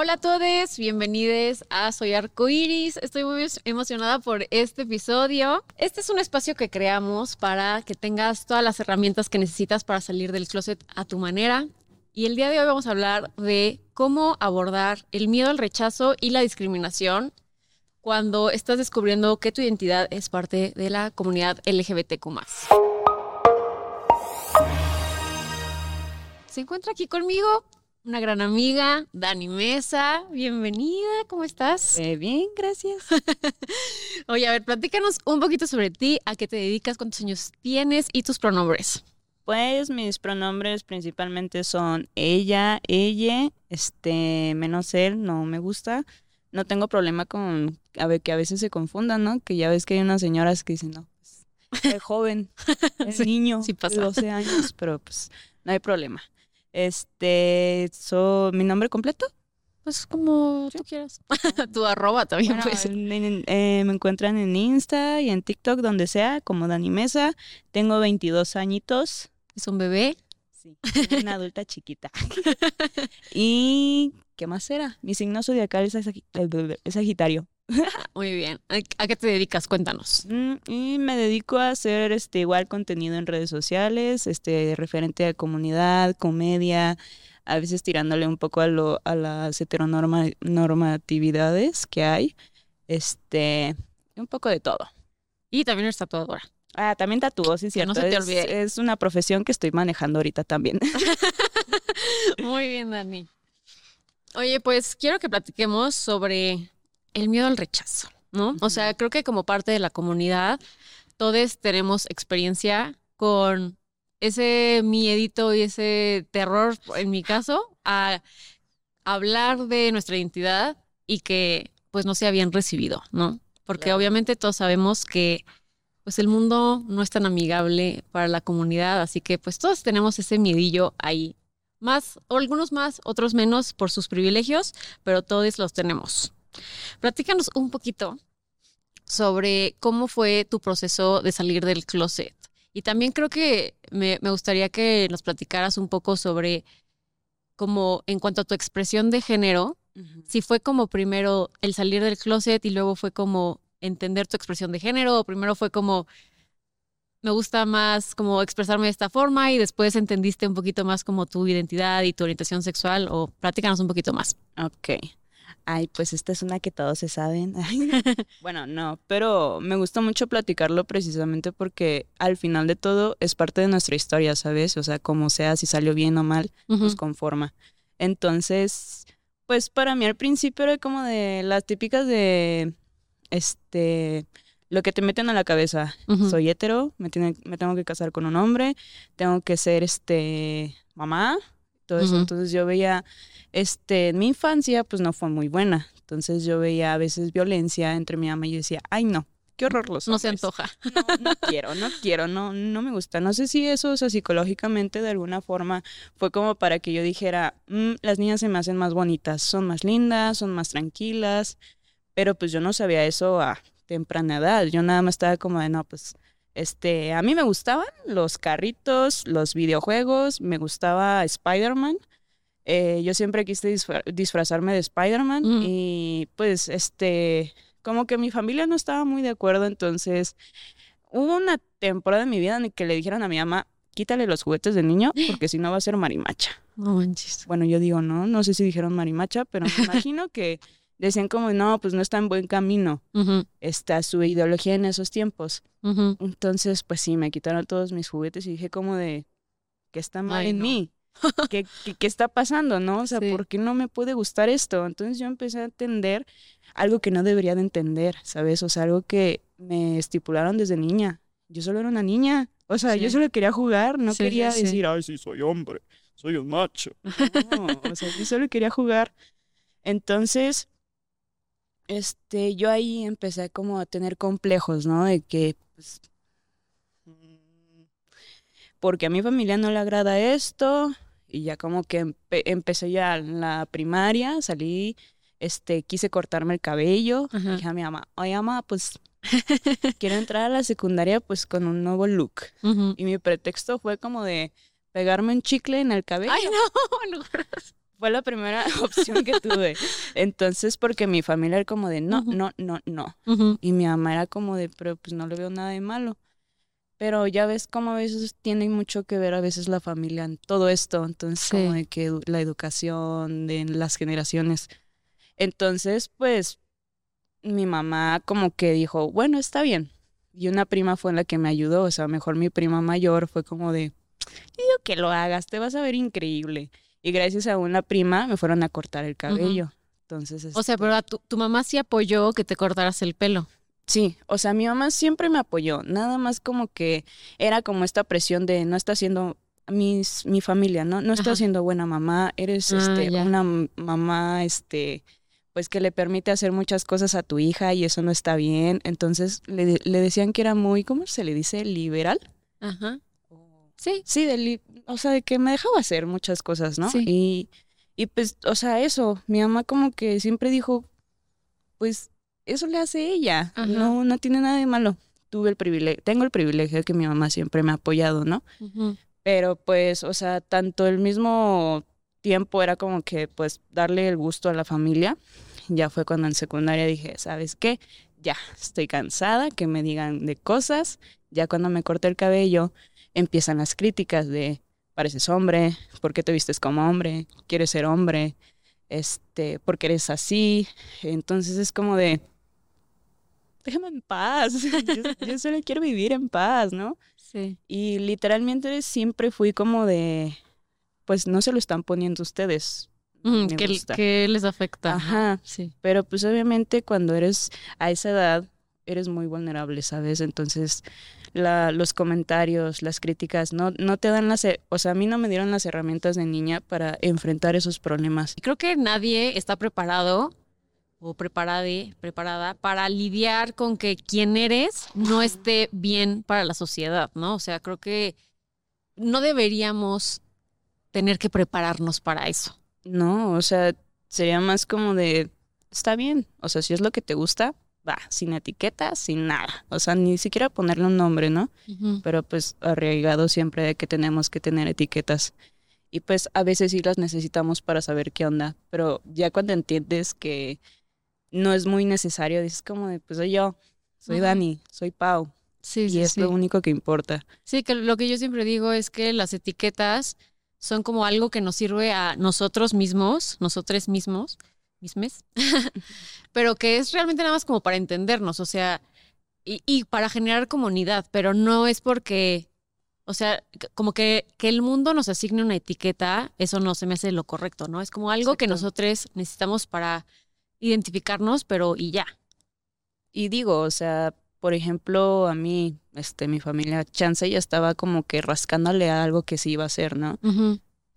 Hola a todos, bienvenidos a Soy Arcoiris. Estoy muy emocionada por este episodio. Este es un espacio que creamos para que tengas todas las herramientas que necesitas para salir del closet a tu manera. Y el día de hoy vamos a hablar de cómo abordar el miedo al rechazo y la discriminación cuando estás descubriendo que tu identidad es parte de la comunidad LGBTQ. Se encuentra aquí conmigo una gran amiga, Dani Mesa. Bienvenida, ¿cómo estás? Eh, bien, gracias. Oye, a ver, platícanos un poquito sobre ti, a qué te dedicas, cuántos años tienes y tus pronombres. Pues mis pronombres principalmente son ella, ella, este, menos él, no me gusta. No tengo problema con a ver, que a veces se confundan, ¿no? Que ya ves que hay unas señoras que dicen, no, el joven, el niño, sí pasa. de 12 años, pero pues no hay problema. Este, so, ¿mi nombre completo? Pues como tú quieras. tu arroba también pues. me encuentran en Insta y en TikTok, donde sea, como Dani Mesa. Tengo 22 añitos. ¿Es un bebé? Sí, una adulta chiquita. ¿Y qué más era? Mi signo zodiacal es, es Sagitario. Muy bien. ¿A qué te dedicas? Cuéntanos. Mm, y me dedico a hacer este igual contenido en redes sociales, este referente a comunidad, comedia, a veces tirándole un poco a lo a las heteronormatividades que hay. Este, un poco de todo. Y también eres tatuadora. Ah, también tatúo, sí, cierto. no se te olvide. Es, una profesión que estoy manejando ahorita también. Muy bien, Dani. Oye, pues quiero que platiquemos sobre el miedo al rechazo, ¿no? O sea, creo que como parte de la comunidad, todos tenemos experiencia con ese miedito y ese terror, en mi caso, a hablar de nuestra identidad y que pues no sea bien recibido, ¿no? Porque obviamente todos sabemos que pues el mundo no es tan amigable para la comunidad, así que pues todos tenemos ese miedillo ahí. Más, o algunos más, otros menos por sus privilegios, pero todos los tenemos. Platícanos un poquito sobre cómo fue tu proceso de salir del closet. Y también creo que me, gustaría que nos platicaras un poco sobre cómo en cuanto a tu expresión de género, si fue como primero el salir del closet y luego fue como entender tu expresión de género o primero fue como me gusta más como expresarme de esta forma y después entendiste un poquito más como tu identidad y tu orientación sexual o platícanos un poquito más. Ok. Ay, pues esta es una que todos se saben. bueno, no, pero me gusta mucho platicarlo precisamente porque al final de todo es parte de nuestra historia, ¿sabes? O sea, como sea, si salió bien o mal, nos conforma. Entonces, pues para mí al principio era como de las típicas de, este, lo que te meten a la cabeza. Soy hetero, me, tiene, me tengo que casar con un hombre, tengo que ser, este, mamá, todo eso. Entonces yo veía este, en mi infancia pues no fue muy buena. Entonces yo veía a veces violencia entre mi mamá y yo decía, ay no, qué horror los No se antoja. No, no quiero, no quiero, no, no me gusta. No sé si eso, o sea, psicológicamente de alguna forma fue como para que yo dijera, mm, las niñas se me hacen más bonitas, son más lindas, son más tranquilas, pero pues yo no sabía eso a temprana edad. Yo nada más estaba como de, no, pues, este, a mí me gustaban los carritos, los videojuegos, me gustaba Spider-Man. Eh, yo siempre quise disfrazarme de Spider-Man mm. y pues este, como que mi familia no estaba muy de acuerdo, entonces hubo una temporada de mi vida en que le dijeron a mi mamá, quítale los juguetes de niño porque si no va a ser marimacha. Bueno, yo digo, no, no sé si dijeron marimacha, pero me imagino que decían como, no, pues no está en buen camino. Está su ideología en esos tiempos. Entonces, pues sí, me quitaron todos mis juguetes y dije como de, ¿qué está mal en mí? ¿Qué, ¿Qué, está pasando, no? O sea, ¿por qué no me puede gustar esto? Entonces yo empecé a entender algo que no debería de entender, ¿sabes? O sea, algo que me estipularon desde niña. Yo solo era una niña. O sea, yo solo quería jugar, no quería decir, ay, sí, soy hombre, soy un macho. No, o sea, yo solo quería jugar. Entonces, este, yo ahí empecé como a tener complejos, ¿no? De que, pues, porque a mi familia no le agrada esto, y ya como que empecé ya la primaria, salí, este, quise cortarme el cabello, dije a mi mamá, oye mamá, pues quiero entrar a la secundaria pues con un nuevo look. Y mi pretexto fue como de pegarme un chicle en el cabello. Ay, no, no. Fue la primera opción que tuve. Entonces, porque mi familia era como de no, no, no, no. Y mi mamá era como de, pero pues no le veo nada de malo. Pero ya ves como a veces tiene mucho que ver a veces la familia en todo esto. Entonces, como de que la educación de las generaciones. Entonces, pues, mi mamá como que dijo, bueno, está bien. Y una prima fue la que me ayudó. O sea, mejor mi prima mayor fue como de, yo digo que lo hagas, te vas a ver increíble. Y gracias a una prima me fueron a cortar el cabello. Entonces, O sea, este, pero tu, tu mamá sí apoyó que te cortaras el pelo. Sí, o sea, mi mamá siempre me apoyó, nada más como que era como esta presión de no está siendo mis, mi familia, ¿no? No está Ajá. siendo buena mamá, eres Ah, este, ya. una mamá, este, pues que le permite hacer muchas cosas a tu hija y eso no está bien. Entonces le, le decían que era muy, ¿cómo se le dice? Liberal. Ajá. Sí. Sí, o sea, de que me dejaba hacer muchas cosas, ¿no? Sí. Y, y pues, o sea, eso, mi mamá como que siempre dijo, pues, eso le hace ella, Ajá. no, no tiene nada de malo. Tuve el privilegio, tengo el privilegio de que mi mamá siempre me ha apoyado, ¿no? Pero pues, o sea, tanto el mismo tiempo era como que, pues, darle el gusto a la familia. Ya fue cuando en secundaria dije, ¿sabes qué? Ya, estoy cansada, que me digan de cosas. Ya cuando me corté el cabello, empiezan las críticas de, pareces hombre, ¿por qué te vistes como hombre? ¿Quieres ser hombre? Este, ¿por qué eres así? Entonces es como de, déjame en paz. yo, yo solo quiero vivir en paz, ¿no? Sí. Y literalmente siempre fui como de, pues no se lo están poniendo ustedes. Ujú, Me ¿Qué, gusta. qué les afecta? Ajá, Sí. pero pues obviamente cuando eres a esa edad, eres muy vulnerable, ¿sabes? Entonces la, los comentarios, las críticas, no, no te dan las, o sea, a mí no me dieron las herramientas de niña para enfrentar esos problemas. Creo que nadie está preparado o preparade, preparada para lidiar con que quien eres no esté bien para la sociedad, ¿no? O sea, creo que no deberíamos tener que prepararnos para eso. No, o sea, sería más como de, está bien, o sea, si es lo que te gusta, va, sin etiquetas, sin nada, o sea, ni siquiera ponerle un nombre, ¿no? pero pues arraigado siempre de que tenemos que tener etiquetas. Y pues a veces sí las necesitamos para saber qué onda, pero ya cuando entiendes que no es muy necesario, dices como de, pues soy yo, soy. Dani, soy Pau, Sí, y sí, es sí. lo único que importa. Sí, que lo que yo siempre digo es que las etiquetas son como algo que nos sirve a nosotros mismos, nosotros mismos, mismes, pero que es realmente nada más como para entendernos, o sea, y, y para generar comunidad, pero no es porque, o sea, como que, que el mundo nos asigne una etiqueta, eso no se me hace lo correcto, ¿no? Es como algo que nosotros necesitamos para identificarnos, pero y ya. Y digo, o sea, por ejemplo, a mí, este, mi familia, Chance ya estaba como que rascándole a algo que sí iba a hacer, ¿no?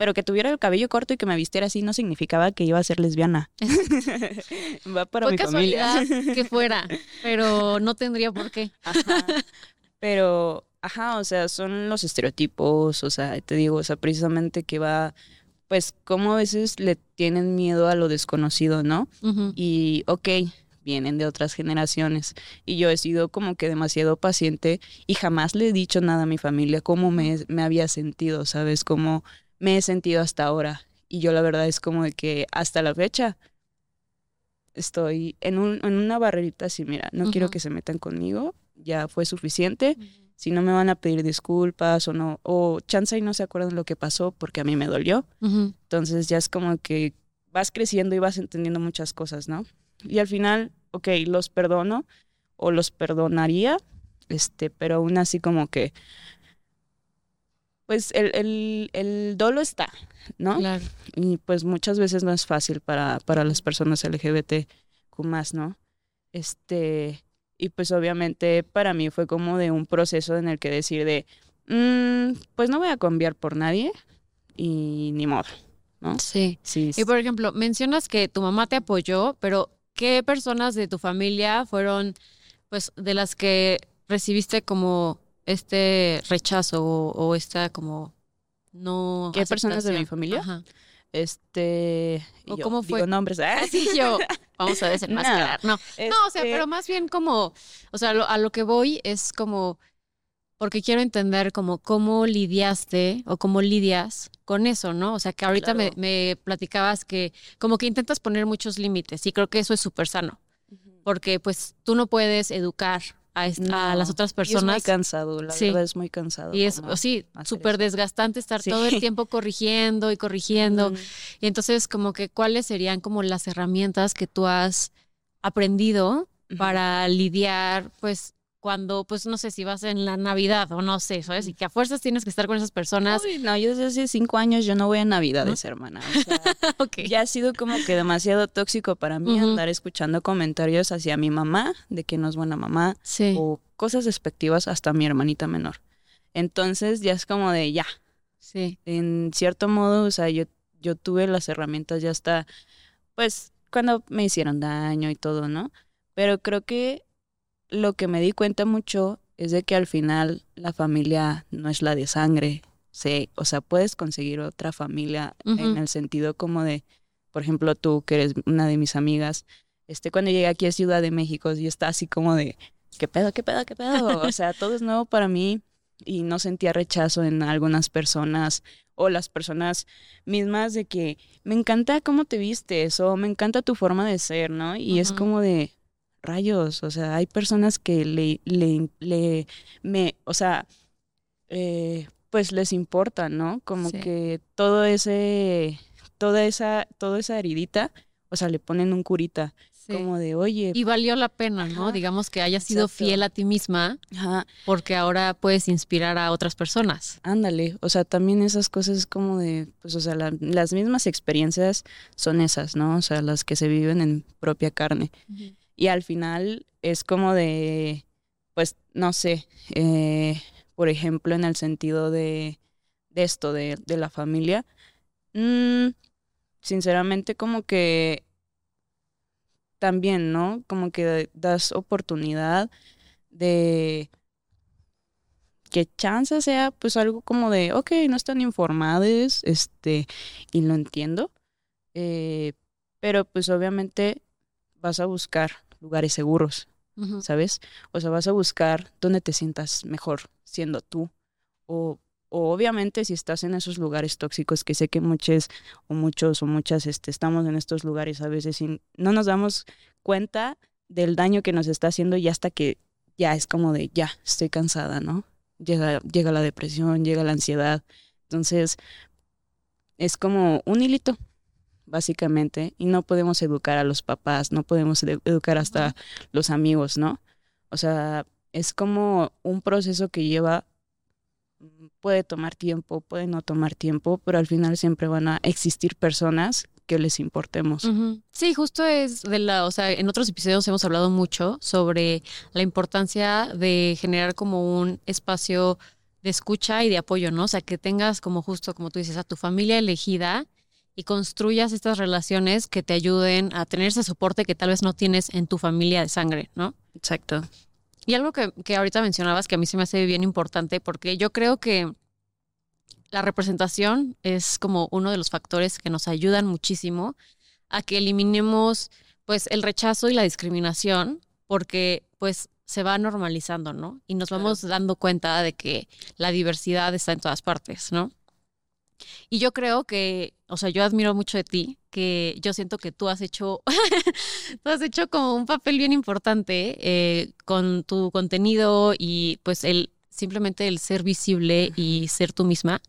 Pero que tuviera el cabello corto y que me vistiera así no significaba que iba a ser lesbiana. Va para Fue mi familia. casualidad que fuera, pero no tendría por qué. Ajá. Pero, ajá, o sea, son los estereotipos, o sea, te digo, o sea, precisamente que va, pues, como a veces le tienen miedo a lo desconocido, ¿no? Y, ok, vienen de otras generaciones. Y yo he sido como que demasiado paciente y jamás le he dicho nada a mi familia cómo me, me había sentido, ¿sabes? Cómo me he sentido hasta ahora. Y yo la verdad es como de que hasta la fecha estoy en, un, en una barrerita así, mira, no quiero que se metan conmigo, ya fue suficiente. Si no me van a pedir disculpas o no, o chance y no se acuerdan lo que pasó porque a mí me dolió. Entonces ya es como que vas creciendo y vas entendiendo muchas cosas, ¿no? Y al final, ok, los perdono o los perdonaría, este, pero aún así como que, pues el, el, el dolo está, ¿no? Claro. Y pues muchas veces no es fácil para, para las personas LGBTQ más, ¿no? Este, y pues obviamente para mí fue como de un proceso en el que decir de, "Mm, pues no voy a cambiar por nadie y ni modo, ¿no? Sí. Sí, Y por ejemplo, mencionas que tu mamá te apoyó, pero ¿qué personas de tu familia fueron, pues, de las que recibiste como este rechazo o, o esta como no ¿Qué personas de mi familia? Ajá. Este, ¿O yo cómo digo fue? nombres, ¿ah? Así yo, vamos a desenmascarar. No, no, o sea, Este, pero más bien como, o sea, lo- a lo que voy es como, porque quiero entender como cómo lidiaste o cómo lidias con eso, ¿no? O sea, que ahorita Claro. me platicabas que como que intentas poner muchos límites y creo que eso es súper sano, porque pues tú no puedes educar a, est- a las No, otras y es muy personas cansado, la Sí. verdad es muy cansado. y es sí, súper desgastante estar Sí. todo el tiempo corrigiendo y corrigiendo. Y entonces como que cuáles serían como las herramientas que tú has aprendido para lidiar, pues cuando, pues no sé si vas en la Navidad o no sé, ¿sabes? Y que a fuerzas tienes que estar con esas personas. Uy, no, yo desde hace cinco años yo no voy a Navidades, hermana. O sea, ya ha sido como que demasiado tóxico para mí andar escuchando comentarios hacia mi mamá, de que no es buena mamá, Sí. o cosas despectivas hasta mi hermanita menor. Entonces ya es como de ya, Sí. en cierto modo, o sea, yo, yo tuve las herramientas ya hasta, pues, cuando me hicieron daño y todo, ¿no? Pero creo que lo que me di cuenta mucho es de que al final la familia no es la de sangre. Sí, o sea, puedes conseguir otra familia en el sentido como de, por ejemplo, tú, que eres una de mis amigas, este, cuando llegué aquí a Ciudad de México, yo estaba así como de, ¿qué pedo, qué pedo, qué pedo? O sea, todo es nuevo para mí y no sentía rechazo en algunas personas o las personas mismas de que me encanta cómo te vistes o me encanta tu forma de ser, ¿no? Y es como de rayos, o sea, hay personas que le, le, le, me, o sea, eh, pues les importa, ¿no? Como Sí. que todo ese, toda esa, toda esa heridita, o sea, le ponen un curita, sí. como de, oye, Y valió la pena, ¿no? Digamos que hayas sido Exacto. fiel a ti misma ajá, porque ahora puedes inspirar a otras personas. Ándale, o sea, también esas cosas como de, pues, o sea, la- las mismas experiencias son esas, ¿no? O sea, las que se viven en propia carne. Y al final es como de, pues, no sé, eh, por ejemplo, en el sentido de, esto, de, de la familia, mm, sinceramente como que también, ¿no? Como que das oportunidad de que chance sea pues algo como de, ok, no están informados, este, y lo entiendo, eh, pero pues obviamente vas a buscar lugares seguros. ¿sabes? O sea, vas a buscar donde te sientas mejor siendo tú. O, o obviamente si estás en esos lugares tóxicos, que sé que muchos o muchos o muchas este, estamos en estos lugares a veces y no nos damos cuenta del daño que nos está haciendo y hasta que ya es como de, ya, estoy cansada, ¿no? Llega, llega la depresión, llega la ansiedad. Entonces, es como un hilito, básicamente, y no podemos educar a los papás, no podemos edu- educar hasta los amigos, ¿no? O sea, es como un proceso que lleva, mm, puede tomar tiempo, puede no tomar tiempo, pero al final siempre van a existir personas que les importemos. Sí, justo es de la, o sea, en otros episodios hemos hablado mucho sobre la importancia de generar como un espacio de escucha y de apoyo, ¿no? O sea, que tengas como justo, como tú dices, a tu familia elegida y construyas estas relaciones que te ayuden a tener ese soporte que tal vez no tienes en tu familia de sangre, ¿no? Exacto. Y algo que, que ahorita mencionabas que a mí se me hace bien importante porque yo creo que la representación es como uno de los factores que nos ayudan muchísimo a que eliminemos pues el rechazo y la discriminación porque pues se va normalizando, ¿no? Y nos Claro. vamos dando cuenta de que la diversidad está en todas partes, ¿no? Y yo creo que, o sea, yo admiro mucho de ti, que yo siento que tú has hecho, tú has hecho como un papel bien importante eh, con tu contenido y pues el simplemente el ser visible y ser tú misma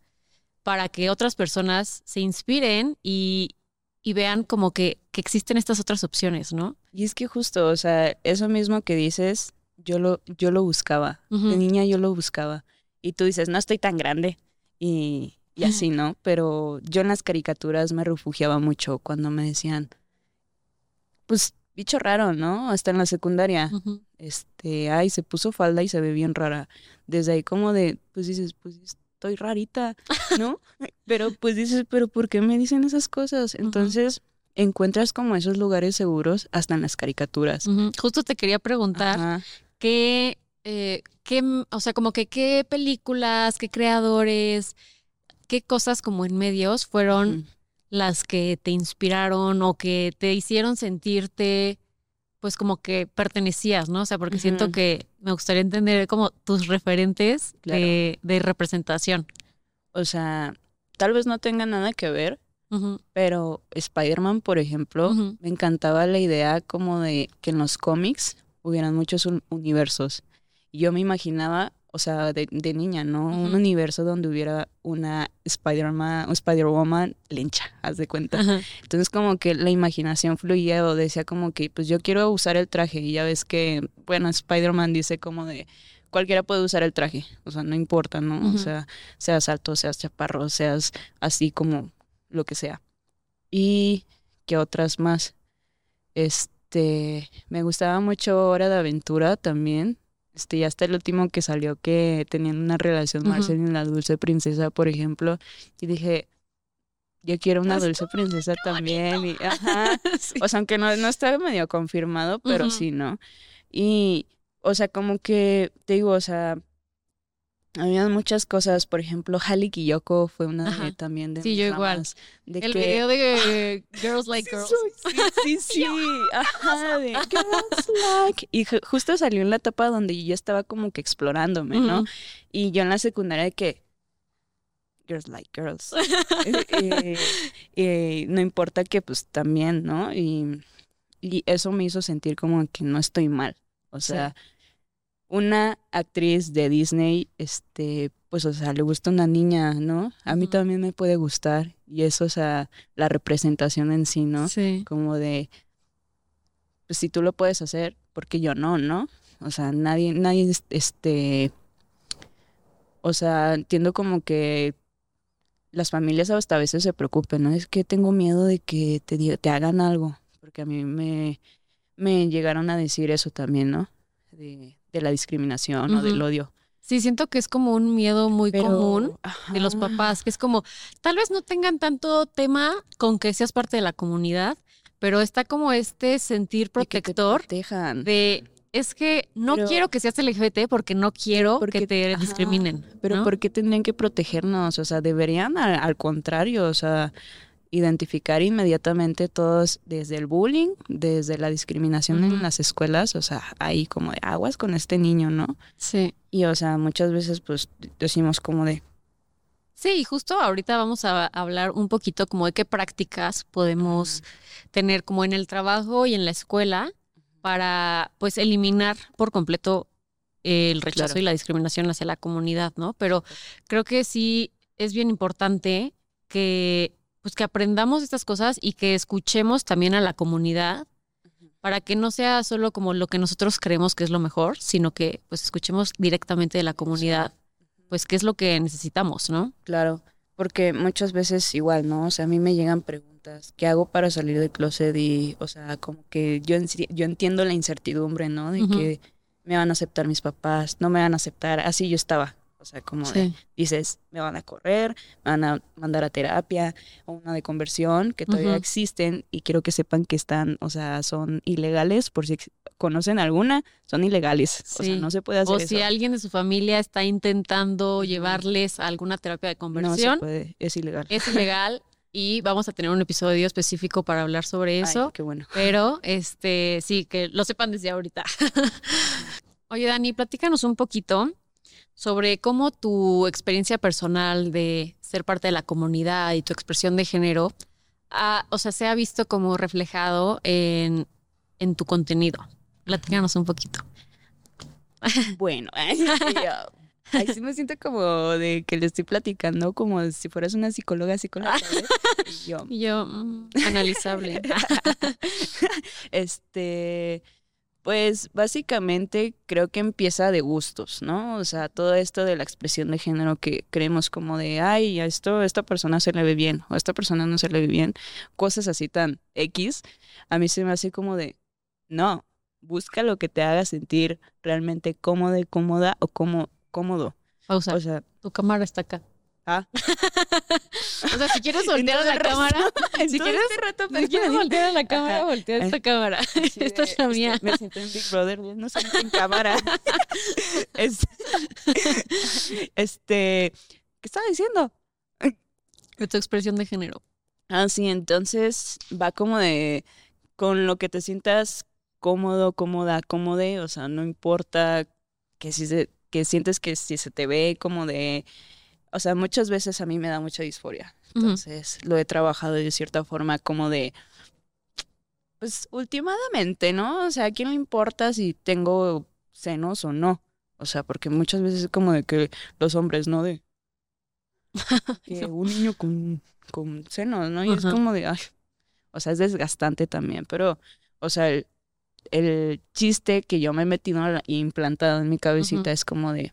para que otras personas se inspiren y, y vean como que, que existen estas otras opciones, ¿no? Y es que justo, o sea, eso mismo que dices, yo lo, yo lo buscaba. De niña yo lo buscaba. Y tú dices, no estoy tan grande. Y, y así, ¿no? Pero yo en las caricaturas me refugiaba mucho cuando me decían, pues, bicho raro, ¿no? Hasta en la secundaria. Este, ay, se puso falda y se ve bien rara. Desde ahí como de, pues dices, pues estoy rarita, ¿no? pero pues dices, pero ¿por qué me dicen esas cosas? Entonces encuentras como esos lugares seguros hasta en las caricaturas. Justo te quería preguntar qué, eh, qué, o sea, como que qué películas, qué creadores, qué cosas como en medios fueron Mm. las que te inspiraron o que te hicieron sentirte pues como que pertenecías, ¿no? O sea, porque siento que me gustaría entender como tus referentes de, representación. O sea, tal vez no tenga nada que ver, pero Spider-Man, por ejemplo, me encantaba la idea como de que en los cómics hubieran muchos universos. Y yo me imaginaba o sea, de, niña, ¿no? Un universo donde hubiera una Spider-Man, Spider-Woman lencha, haz de cuenta. Entonces como que la imaginación fluía o decía como que, pues yo quiero usar el traje y ya ves que, bueno, Spider-Man dice como de, cualquiera puede usar el traje, o sea, no importa, ¿no? O sea, seas alto, seas chaparro, seas así como lo que sea. Y que otras más. Este, me gustaba mucho Hora de Aventura también este, ya hasta el último que salió que tenían una relación Marcel y la dulce princesa, por ejemplo, y dije, yo quiero una dulce princesa también. Y, ajá. O sea, aunque no, no está medio confirmado, pero sí, ¿no? Y, o sea, como que, te digo, o sea, había muchas cosas, por ejemplo, Hali Kiyoko fue una de, también de Sí, yo igual. De el video de Girls Like Girls. Sí, sí, sí. Ajá, de Girls Like. Y justo salió en la etapa donde yo estaba como que explorándome, ¿no? Y yo en la secundaria de que Girls Like Girls. y, no importa que pues también, ¿no? Y, y eso me hizo sentir como que no estoy mal. O sea, una actriz de Disney, este, pues, o sea, le gusta una niña, ¿no? A mí también me puede gustar. Y eso, o sea, la representación en sí, ¿no? Sí. Como de, pues si tú lo puedes hacer, porque yo no, ¿no? O sea, nadie, nadie, este, o sea, entiendo como que las familias hasta a veces se preocupen, ¿no? Es que tengo miedo de que te, te hagan algo, porque a mí me, me llegaron a decir eso también, ¿no? De, de la discriminación o del odio. Sí, siento que es como un miedo muy común de los papás, que es como, tal vez no tengan tanto tema con que seas parte de la comunidad, pero está como este sentir protector de, es que no quiero que seas LGBT porque no quiero que te discriminen. Pero ¿por qué tendrían que protegernos? O sea, deberían al contrario, o sea, identificar inmediatamente todos desde el bullying, desde la discriminación en las escuelas, o sea, ahí como de aguas con este niño, ¿no? Sí. Y o sea, muchas veces pues decimos como de... Sí, y justo ahorita vamos a hablar un poquito como de qué prácticas podemos tener como en el trabajo y en la escuela para pues eliminar por completo el rechazo y la discriminación hacia la comunidad, ¿no? Pero creo que sí es bien importante que pues que aprendamos estas cosas y que escuchemos también a la comunidad para que no sea solo como lo que nosotros creemos que es lo mejor, sino que pues escuchemos directamente de la comunidad, pues qué es lo que necesitamos, ¿no? Claro, porque muchas veces igual, ¿no? O sea, a mí me llegan preguntas, ¿qué hago para salir del closet? Y, o sea, como que yo, yo entiendo la incertidumbre, ¿no? De que me van a aceptar mis papás, no me van a aceptar, así yo estaba. O sea, como dices, me van a correr, me van a mandar a terapia o una de conversión que todavía existen y quiero que sepan que están, o sea, son ilegales, por si conocen alguna, son ilegales. O sea, no se puede hacer O si alguien de su familia está intentando llevarles a alguna terapia de conversión. No se puede, es ilegal. Es ilegal. y vamos a tener un episodio específico para hablar sobre eso. qué bueno. Pero este sí, que lo sepan desde ahorita. Oye, Dani, platícanos un poquito sobre cómo tu experiencia personal de ser parte de la comunidad y tu expresión de género, o sea, se ha visto como reflejado en, en tu contenido. Platícanos un poquito. Bueno, Ay, sí me siento como de que le estoy platicando como si fueras una psicóloga, psicóloga. Y yo, yo mm, analizable. este, pues básicamente creo que empieza de gustos, ¿no? O sea, todo esto de la expresión de género que creemos como de, ay, a esto, a esta persona se le ve bien, o a esta persona no se le ve bien, cosas así tan X, a mí se me hace como de, no, busca lo que te haga sentir realmente cómoda y cómoda o como, cómodo. Pausa. O sea, tu cámara está acá. Ah. o sea, si quieres voltear a la cámara, si quieres, si quieres voltear a la cámara, voltea esta cámara. Esta es la mía. Me siento en Big Brother, no siento en cámara. este, ¿qué estaba diciendo? Tu expresión de género. Ah, sí, entonces va como de con lo que te sientas cómodo, cómoda, cómode, o sea, no importa que si se, que sientes que si se te ve como de, o sea, muchas veces a mí me da mucha disforia. Entonces, lo he trabajado de cierta forma como de, pues, últimamente, ¿no? O sea, ¿a quién le importa si tengo senos o no? O sea, porque muchas veces es como de que los hombres, ¿no? De que un niño con, con senos, ¿no? Y es como de, ay, o sea, es desgastante también, pero, o sea, el, el chiste que yo me he metido implantado en mi cabecita es como de,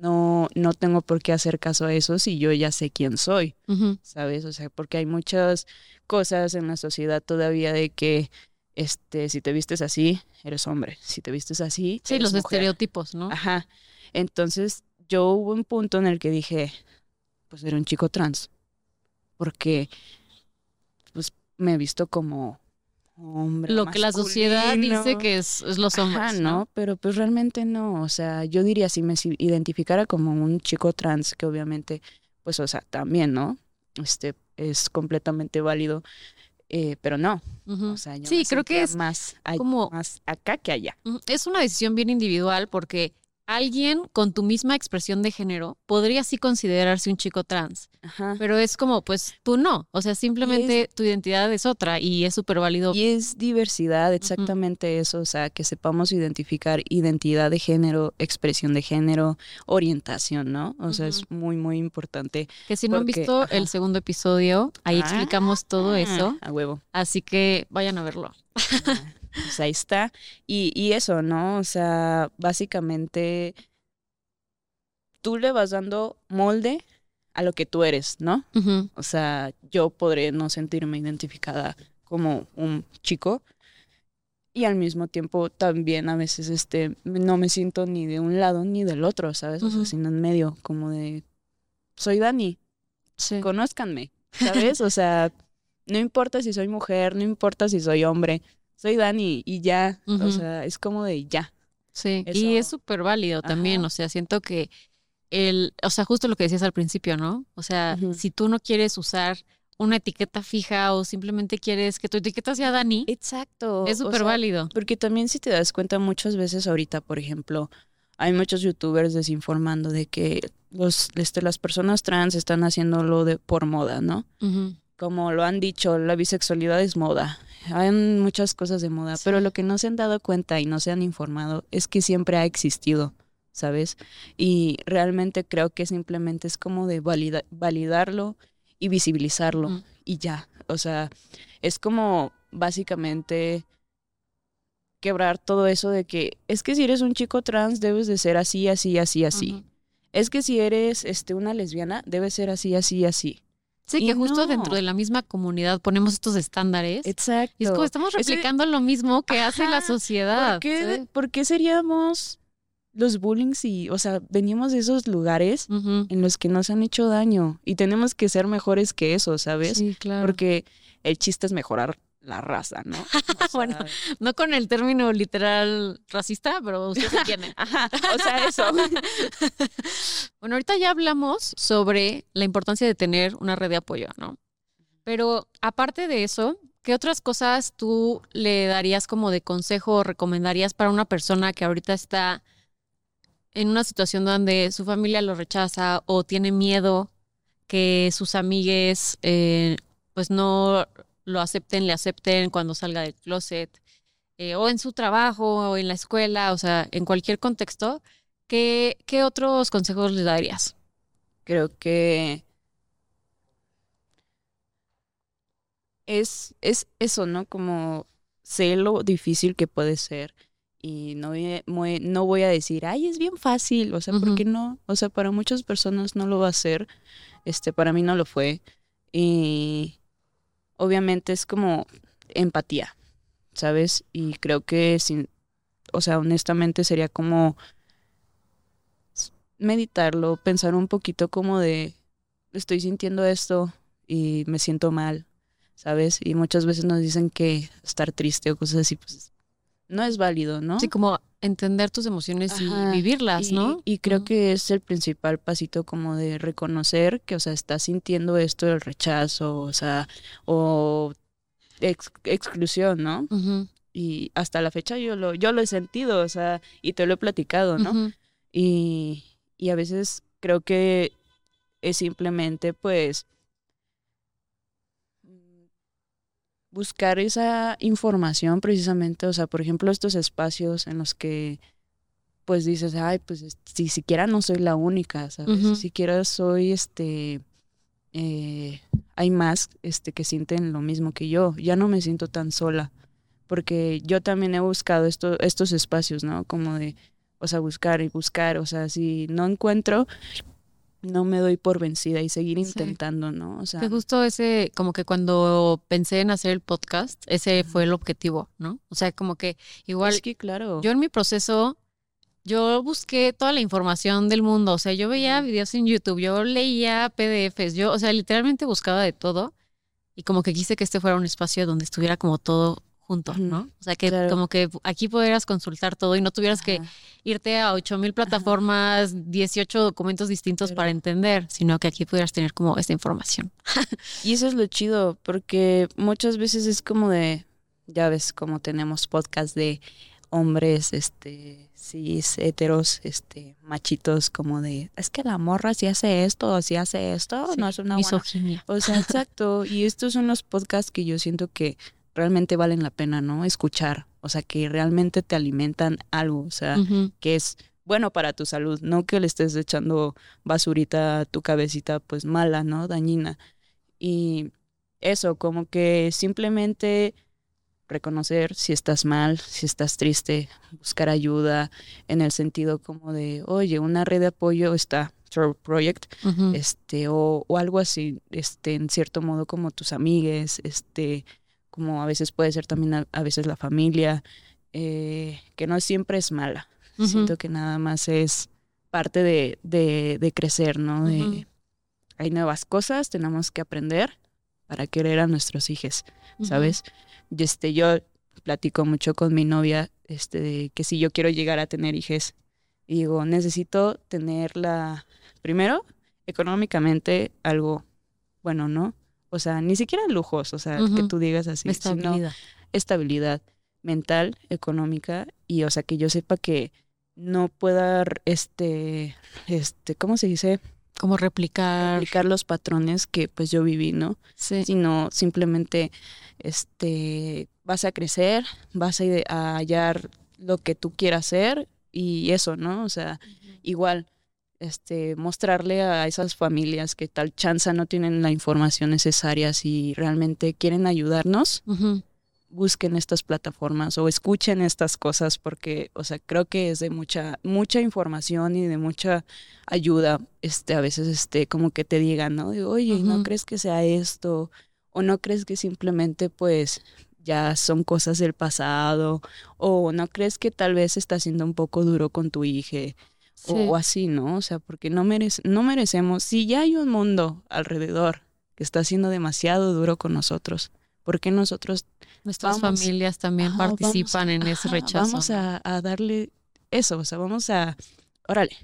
no, no tengo por qué hacer caso a eso si yo ya sé quién soy. ¿sabes? O sea, porque hay muchas cosas en la sociedad todavía de que, este, si te vistes así, eres hombre, si te vistes así, Sí, eres los mujer. estereotipos, ¿no? Ajá. Entonces, yo hubo un punto en el que dije, pues era un chico trans, porque, pues, me he visto como hombre. Lo que la sociedad dice que es, es los hombres, Ajá, ¿no? ¿no? Pero pues realmente no, o sea, yo diría si me identificara como un chico trans, que obviamente, pues, o sea, también, ¿no? Este, es completamente válido, eh, pero no, o sea, yo Sí, me creo que es más, a- como- más acá que allá. Es una decisión bien individual porque alguien con tu misma expresión de género podría sí considerarse un chico trans, Ajá. pero es como, pues tú no, o sea, simplemente tu identidad es otra y es súper válido. Y es diversidad, exactamente eso, o sea, que sepamos identificar identidad de género, expresión de género, orientación, ¿no? O sea, es muy, muy importante. Que si no han visto ajá. el segundo episodio, ahí Ah, explicamos todo eso, A huevo. así que vayan a verlo. Ah, Pues ahí está. Y, y eso, ¿no? O sea, básicamente tú le vas dando molde a lo que tú eres, ¿no? O sea, yo podré no sentirme identificada como un chico y al mismo tiempo también a veces este no me siento ni de un lado ni del otro, ¿sabes? O sea, sino en medio, como de soy Dani, Sí. conózcanme, ¿sabes? O sea, no importa si soy mujer, no importa si soy hombre, soy Dani y ya, o sea, es como de ya. Sí, Eso- y es súper válido también, o sea, siento que el, o sea, justo lo que decías al principio, ¿no? O sea, si tú no quieres usar una etiqueta fija o simplemente quieres que tu etiqueta sea Dani, Exacto. es o súper sea, válido. Porque también si te das cuenta muchas veces ahorita, por ejemplo, hay muchos youtubers desinformando de que los, este, las personas trans están haciéndolo de, por moda, ¿no? Como lo han dicho, la bisexualidad es moda. Hay muchas cosas de moda, Sí. pero lo que no se han dado cuenta y no se han informado es que siempre ha existido, ¿sabes? Y realmente creo que simplemente es como de valida- validarlo y visibilizarlo Ujú. y ya. O sea, es como básicamente quebrar todo eso de que es que si eres un chico trans debes de ser así, así, así, así. Es que si eres este una lesbiana debes ser así, así, así. Sí, Y que justo no. dentro de la misma comunidad ponemos estos estándares. Exacto. Y es como estamos Ese- replicando lo mismo que hace la sociedad. ¿Por qué, ¿sí? por qué seríamos los bullying si, o sea, venimos de esos lugares en los que nos han hecho daño y tenemos que ser mejores que eso, ¿sabes? Sí, claro. Porque el chiste es mejorar la raza, ¿no? O Bueno. No con el término literal racista, pero usted se entiende. Ajá, o sea, eso. Bueno, ahorita ya hablamos sobre la importancia de tener una red de apoyo, ¿no? Pero aparte de eso, ¿qué otras cosas tú le darías como de consejo o recomendarías para una persona que ahorita está en una situación donde su familia lo rechaza o tiene miedo que sus amigues eh, pues no lo acepten, le acepten cuando salga del closet, eh, o en su trabajo, o en la escuela, o sea, en cualquier contexto, ¿qué, qué otros consejos le darías? Creo que es, es eso, ¿no? Como sé lo difícil que puede ser y no voy, no voy a decir, ay, es bien fácil, o sea, ¿por qué no? O sea, para muchas personas no lo va a ser, este, para mí no lo fue y obviamente es como empatía, ¿sabes? Y creo que sin, o sea, honestamente sería como meditarlo, pensar un poquito como de, estoy sintiendo esto y me siento mal, ¿sabes? Y muchas veces nos dicen que estar triste o cosas así, pues no es válido, ¿no? Así como entender tus emociones Ajá, y vivirlas, y, ¿no? y creo que es el principal pasito como de reconocer que, o sea, estás sintiendo esto del rechazo, o sea, o ex- exclusión, ¿no? Y hasta la fecha yo lo, yo lo he sentido, o sea, y te lo he platicado, ¿no? Y, y a veces creo que es simplemente pues mm, buscar esa información precisamente, o sea, por ejemplo, estos espacios en los que pues dices, ay, pues es- si siquiera no soy la única, ¿sabes? Ujú. Siquiera soy este eh, hay más este que sienten lo mismo que yo. Ya no me siento tan sola. Porque yo también he buscado esto, estos espacios, ¿no? Como de, o sea, buscar y buscar. O sea, si no encuentro, no me doy por vencida y seguir Sí. intentando, ¿no? O sea, Que justo ese, como que cuando pensé en hacer el podcast, ese fue el objetivo, ¿no? O sea, como que igual es que claro. yo en mi proceso, yo busqué toda la información del mundo, o sea, yo veía videos en YouTube, yo leía PDFs, yo, o sea, literalmente buscaba de todo y como que quise que este fuera un espacio donde estuviera como todo junto, Ujú. ¿no? O sea, que Claro. como que aquí pudieras consultar todo y no tuvieras que Ajá. irte a 8000 plataformas, 18 documentos distintos para entender, sino que aquí pudieras tener como esta información. Y eso es lo chido, porque muchas veces es como de, ya ves, como tenemos podcast de hombres, este, cis, heteros, este, machitos, como de, es que la morra si hace esto o si hace esto, Sí, no es una buena. Misoginia. O sea, exacto. Y estos son los podcasts que yo siento que realmente valen la pena, ¿no? Escuchar. O sea, que realmente te alimentan algo. O sea, que es bueno para tu salud, no que le estés echando basurita a tu cabecita, pues mala, ¿no? Dañina. Y eso, como que simplemente reconocer si estás mal, si estás triste, buscar ayuda en el sentido como de, oye, una red de apoyo está, Throw Project, este, o, o algo así, este, en cierto modo como tus amigues, este, como a veces puede ser también a, a veces la familia, eh, que no siempre es mala. Siento que nada más es parte de, de, de crecer, ¿no? De. Hay nuevas cosas, tenemos que aprender para querer a nuestros hijos, ¿sabes? Y este, yo platico mucho con mi novia, este, que si yo quiero llegar a tener hijos, digo, necesito tener la, primero, económicamente algo bueno, ¿no? O sea, ni siquiera lujos, o sea, que tú digas así, sino Estabilidad. mental, económica, y o sea, que yo sepa que no pueda, este, este, ¿cómo se dice? Como replicar. Aplicar los patrones que pues yo viví, ¿no? Sí. sino simplemente este vas a crecer, vas a, a hallar lo que tú quieras hacer y eso, ¿no? O sea, igual este mostrarle a esas familias que tal chanza no tienen la información necesaria si realmente quieren ayudarnos, busquen estas plataformas o escuchen estas cosas porque, o sea, creo que es de mucha mucha información y de mucha ayuda, este a veces este como que te digan, ¿no? De, Oye, ¿y ¿no crees que sea esto? o no crees que simplemente pues ya son cosas del pasado o no crees que tal vez está siendo un poco duro con tu hija Sí. o, o así, ¿no? O sea, porque no, merece, no merecemos, si ya hay un mundo alrededor que está siendo demasiado duro con nosotros, ¿por qué nosotros Nuestras vamos- familias también participan en ese rechazo. Vamos a, a darle eso, o sea, vamos a, órale,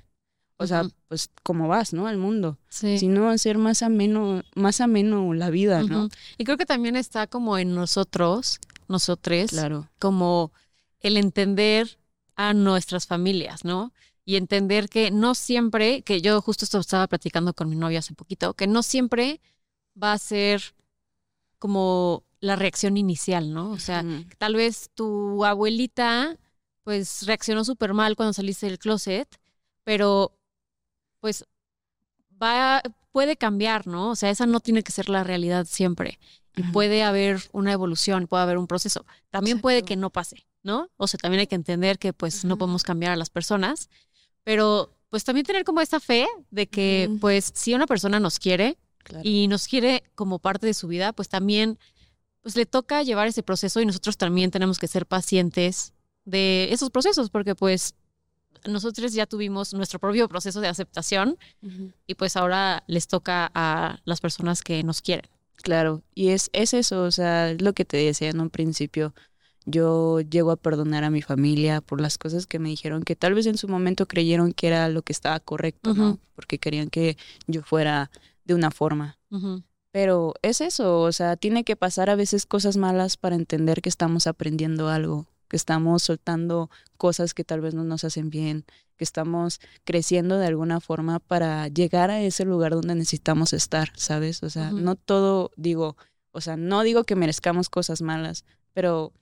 o sea, pues como vas, ¿no? Al mundo, Sí. sino hacer más ameno, más ameno la vida, ¿no? Y creo que también está como en nosotros, nosotres, Claro. como el entender a nuestras familias, ¿no? Y entender que no siempre, que yo justo esto estaba platicando con mi novia hace poquito, que no siempre va a ser como la reacción inicial, ¿no? O sea, tal vez tu abuelita pues reaccionó súper mal cuando saliste del closet, pero pues va, puede cambiar, ¿no? O sea, esa no tiene que ser la realidad siempre. Y puede haber una evolución, puede haber un proceso. También puede que no pase, ¿no? O sea, también hay que entender que pues no podemos cambiar a las personas, pero pues también tener como esta fe de que pues si una persona nos quiere Claro. y nos quiere como parte de su vida, pues también pues le toca llevar ese proceso y nosotros también tenemos que ser pacientes de esos procesos porque pues nosotros ya tuvimos nuestro propio proceso de aceptación y pues ahora les toca a las personas que nos quieren. Claro, y es, es eso, o sea, es lo que te decía en un principio. Yo llego a perdonar a mi familia por las cosas que me dijeron, que tal vez en su momento creyeron que era lo que estaba correcto, ¿no? Porque querían que yo fuera de una forma. Pero es eso, o sea, tiene que pasar a veces cosas malas para entender que estamos aprendiendo algo, que estamos soltando cosas que tal vez no nos hacen bien, que estamos creciendo de alguna forma para llegar a ese lugar donde necesitamos estar, ¿sabes? O sea, no todo digo, o sea, no digo que merezcamos cosas malas, pero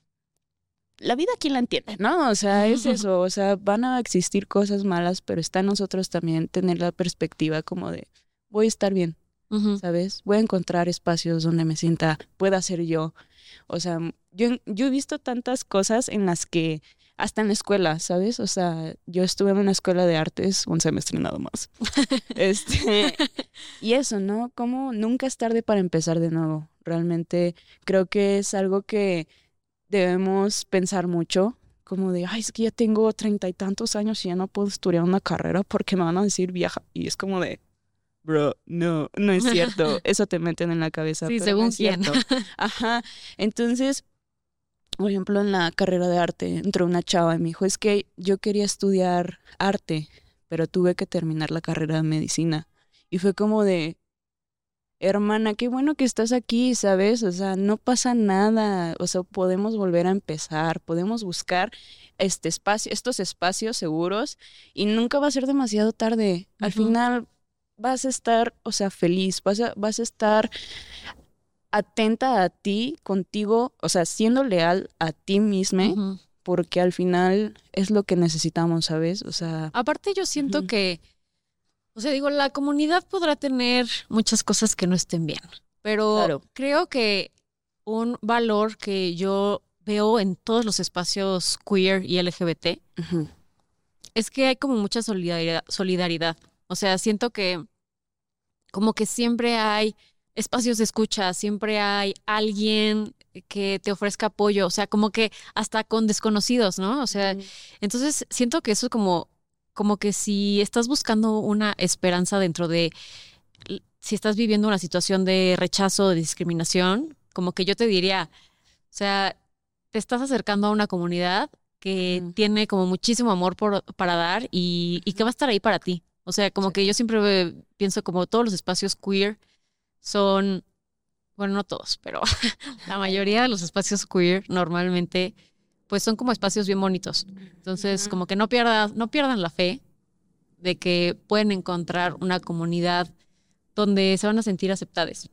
la vida quién la entiende, ¿no? O sea, es eso, o sea, van a existir cosas malas, pero está en nosotros también tener la perspectiva como de, voy a estar bien, ¿sabes? Voy a encontrar espacios donde me sienta, pueda ser yo. O sea, yo, yo he visto tantas cosas en las que, hasta en la escuela, ¿sabes? O sea, yo estuve en una escuela de artes un semestre nada más. este, y eso, ¿no? Como nunca es tarde para empezar de nuevo. Realmente creo que es algo que debemos pensar mucho, como de, ay, es que ya tengo treinta y tantos años y ya no puedo estudiar una carrera porque me van a decir vieja. Y es como de, bro, no, no es cierto. Eso te meten en la cabeza. Sí, según cierto. Ajá. Entonces, por ejemplo, en la carrera de arte entró una chava y me dijo, es que yo quería estudiar arte, pero tuve que terminar la carrera de medicina. Y fue como de, hermana, qué bueno que estás aquí, ¿sabes? O sea, no pasa nada, o sea, podemos volver a empezar, podemos buscar este espacio, estos espacios seguros y nunca va a ser demasiado tarde. Al final vas a estar, o sea, feliz, vas a, vas a estar atenta a ti, contigo, o sea, siendo leal a ti misma, porque al final es lo que necesitamos, ¿sabes? O sea... Aparte yo siento que o sea, digo, la comunidad podrá tener muchas cosas que no estén bien, pero creo que un valor que yo veo en todos los espacios queer y LGBT es que hay como mucha solidaridad, solidaridad. O sea, siento que como que siempre hay espacios de escucha, siempre hay alguien que te ofrezca apoyo, o sea, como que hasta con desconocidos, ¿no? O sea, entonces siento que eso es como como que si estás buscando una esperanza dentro de, si estás viviendo una situación de rechazo, de discriminación, como que yo te diría, o sea, te estás acercando a una comunidad que tiene como muchísimo amor por, para dar y, que va a estar ahí para ti. O sea, como que yo siempre pienso como todos los espacios queer son, bueno, no todos, pero la mayoría de los espacios queer normalmente pues son como espacios bien bonitos. Entonces, como que no pierdan, no pierdan la fe de que pueden encontrar una comunidad donde se van a sentir aceptadas.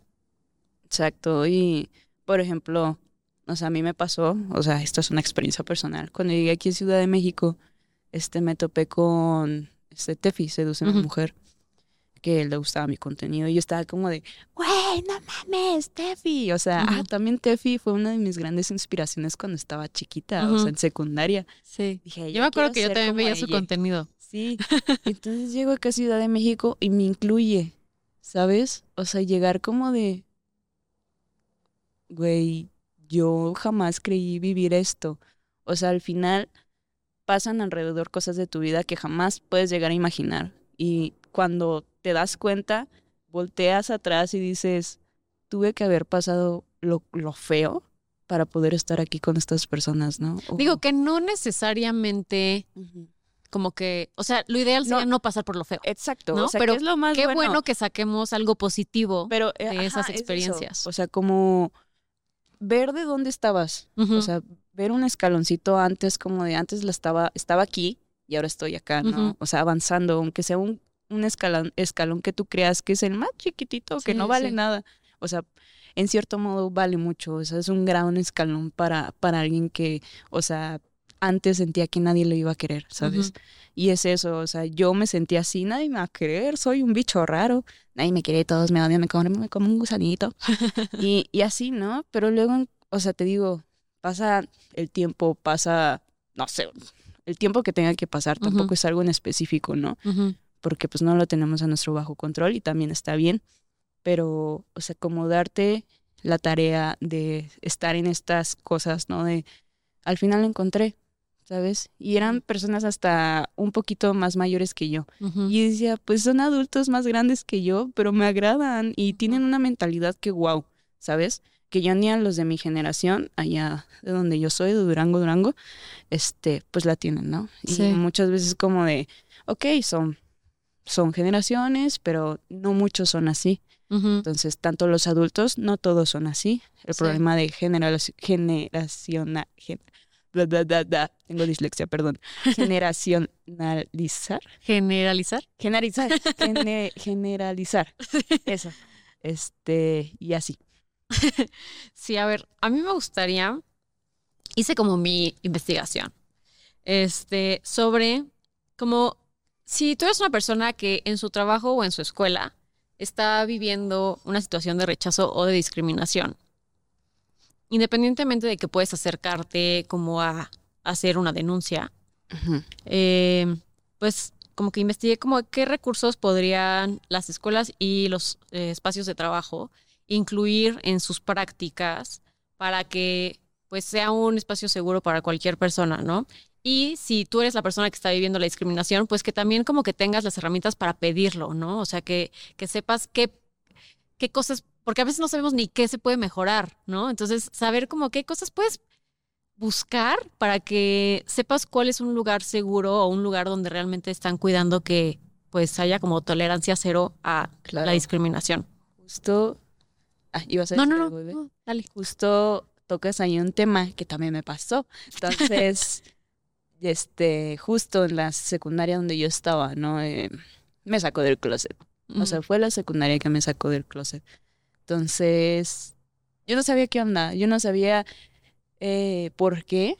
Exacto. Y, por ejemplo, o sea, a mí me pasó, o sea, esto es una experiencia personal. Cuando llegué aquí a Ciudad de México, este, me topé con este Tefi, seduce a una mujer que le gustaba mi contenido. Y yo estaba como de, güey, no mames, Tefi. O sea, ah, también Tefi fue una de mis grandes inspiraciones cuando estaba chiquita, o sea, en secundaria. Sí. Dije, yo, me acuerdo que yo también veía su contenido. Sí. Entonces llego acá a Ciudad de México y me incluye, ¿sabes? O sea, llegar como de, güey, yo jamás creí vivir esto. O sea, al final pasan alrededor cosas de tu vida que jamás puedes llegar a imaginar. Y cuando te das cuenta, volteas atrás y dices, tuve que haber pasado lo, feo para poder estar aquí con estas personas, ¿no? Digo que no necesariamente como que, o sea, lo ideal sería no, pasar por lo feo. Exacto, ¿no? o sea, pero es lo más qué bueno. que saquemos algo positivo pero, eh, de esas experiencias. O sea, como ver de dónde estabas, o sea, ver un escaloncito antes como de antes la estaba estaba aquí y ahora estoy acá, ¿no? O sea, avanzando, aunque sea un un escalón, escalón que tú creas que es el más chiquitito, que no vale nada. O sea, en cierto modo vale mucho. O sea, es un gran escalón para, para alguien que, o sea, antes sentía que nadie le iba a querer, ¿sabes? Y es eso, o sea, yo me sentía así, nadie me va a querer, soy un bicho raro, nadie me quiere, todos me odian, me comen me como un gusanito. y, y así, ¿no? Pero luego, o sea, te digo, pasa el tiempo, pasa, no sé, el tiempo que tenga que pasar, tampoco es algo en específico, ¿no? Porque pues no lo tenemos a nuestro bajo control y también está bien, pero, o sea, como darte la tarea de estar en estas cosas, ¿no? De, al final lo encontré, ¿sabes? Y eran personas hasta un poquito más mayores que yo. Y decía, pues son adultos más grandes que yo, pero me agradan y tienen una mentalidad que wow, ¿sabes? Que yo ni a los de mi generación, allá de donde yo soy, de Durango, Durango, este, pues la tienen, ¿no? Y muchas veces como de, ok, son son generaciones, pero no muchos son así. Entonces, tanto los adultos, no todos son así. El Sí. problema de generaci- generaciona- gen- bla, bla, bla, bla. tengo dislexia, perdón. Generacionalizar. Generalizar. Generalizar. gene- generalizar. Eso. Este, y así. Sí, a ver, a mí me gustaría, hice como mi investigación, este, sobre como si tú eres una persona que en su trabajo o en su escuela está viviendo una situación de rechazo o de discriminación, independientemente de que puedes acercarte como a hacer una denuncia, eh, pues como que investigué como qué recursos podrían las escuelas y los eh, espacios de trabajo incluir en sus prácticas para que pues sea un espacio seguro para cualquier persona, ¿no? Y si tú eres la persona que está viviendo la discriminación, pues que también como que tengas las herramientas para pedirlo, ¿no? O sea, que, que sepas qué, qué cosas, porque a veces no sabemos ni qué se puede mejorar, ¿no? Entonces, saber como qué cosas puedes buscar para que sepas cuál es un lugar seguro o un lugar donde realmente están cuidando que pues haya como tolerancia cero a Claro. la discriminación. Justo. Ah, ibas a No, decir no, no, bebé? no, dale. justo tocas ahí un tema que también me pasó. Entonces, este, justo en la secundaria donde yo estaba, ¿no? Eh, me sacó del closet. O sea, fue la secundaria que me sacó del closet. Entonces, yo no sabía qué onda, yo no sabía eh, por qué.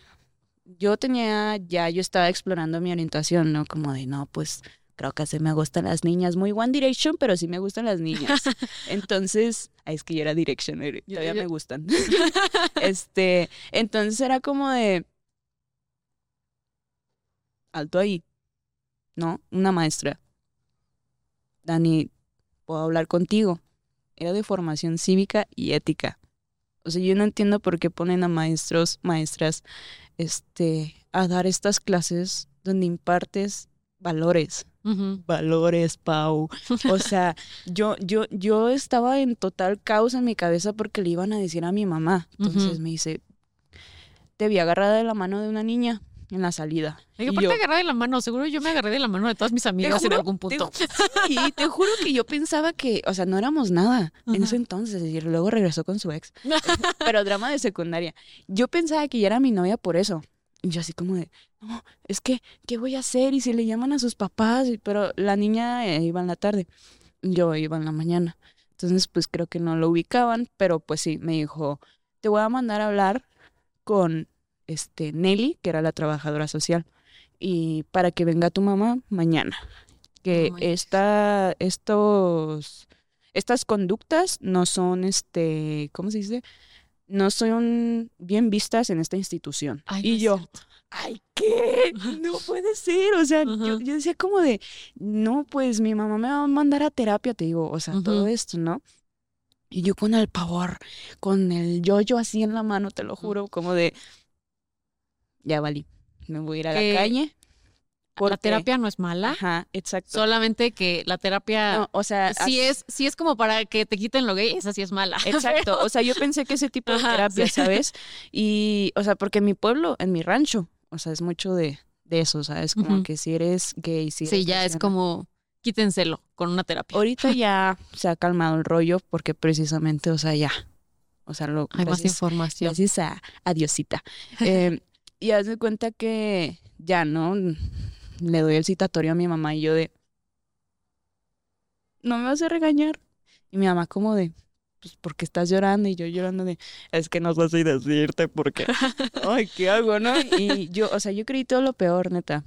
Yo tenía, ya yo estaba explorando mi orientación, ¿no? Como de, no, pues creo que se me gustan las niñas, muy One Direction, pero sí me gustan las niñas. Entonces, ay, es que yo era Direction, Yo- todavía me gustan. este, entonces era como de, alto ahí, ¿no? Una maestra. Dani, ¿puedo hablar contigo? Era de formación cívica y ética. O sea, yo no entiendo por qué ponen a maestros, maestras, este, a dar estas clases donde impartes valores. Valores, Pau. O sea, yo, yo, yo estaba en total caos en mi cabeza porque le iban a decir a mi mamá. Entonces me dice, te vi agarrada de la mano de una niña en la salida. Y ¿por yo- te agarré de la mano? Seguro yo me agarré de la mano de todas mis amigas en algún te- punto. Sí, te juro que yo pensaba que, o sea, no éramos nada en ese entonces. Y luego regresó con su ex. Pero drama de secundaria. Yo pensaba que ya era mi novia por eso. Y yo así como de, no, es que, ¿qué voy a hacer? Y si le llaman a sus papás, pero la niña eh, iba en la tarde, yo iba en la mañana. Entonces, pues creo que no lo ubicaban, pero pues sí, me dijo, te voy a mandar a hablar con este Nelly, que era la trabajadora social, y para que venga tu mamá mañana. Que esta, estos, estas conductas no son, este, ¿cómo se dice? No son bien vistas en esta institución. Ay, y yo, cierto. ay, ¿qué? No puede ser. O sea, yo, yo decía como de, no, pues mi mamá me va a mandar a terapia, te digo, o sea, todo esto, ¿no? Y yo con el pavor, con el yo-yo así en la mano, te lo juro, como de, ya valí, me voy a ir a Que la calle. La terapia no es mala, Ajá, exacto. solamente que la terapia No, o sea, sí as- es, sí es como para que te quiten lo gay, esa sí es mala. Exacto, o sea, yo pensé que ese tipo de Ajá, terapia, sí. ¿sabes? Y, o sea, porque en mi pueblo, en mi rancho, o sea, es mucho de, de eso, ¿sabes? Como Ujú. que si eres gay, si Sí, eres ya es como quítenselo con una terapia. Ahorita ya se ha calmado el rollo porque precisamente, o sea, ya, o sea, lo, Hay más gracias, información. gracias a, a Diosita. Eh, y haz de cuenta que ya, ¿no? Le doy el citatorio a mi mamá y yo de, no me vas a regañar. Y mi mamá como de, pues, ¿por qué estás llorando? Y yo llorando de, es que no sé si decirte porque, ay, ¿qué hago, no? Y yo, o sea, yo creí todo lo peor, neta.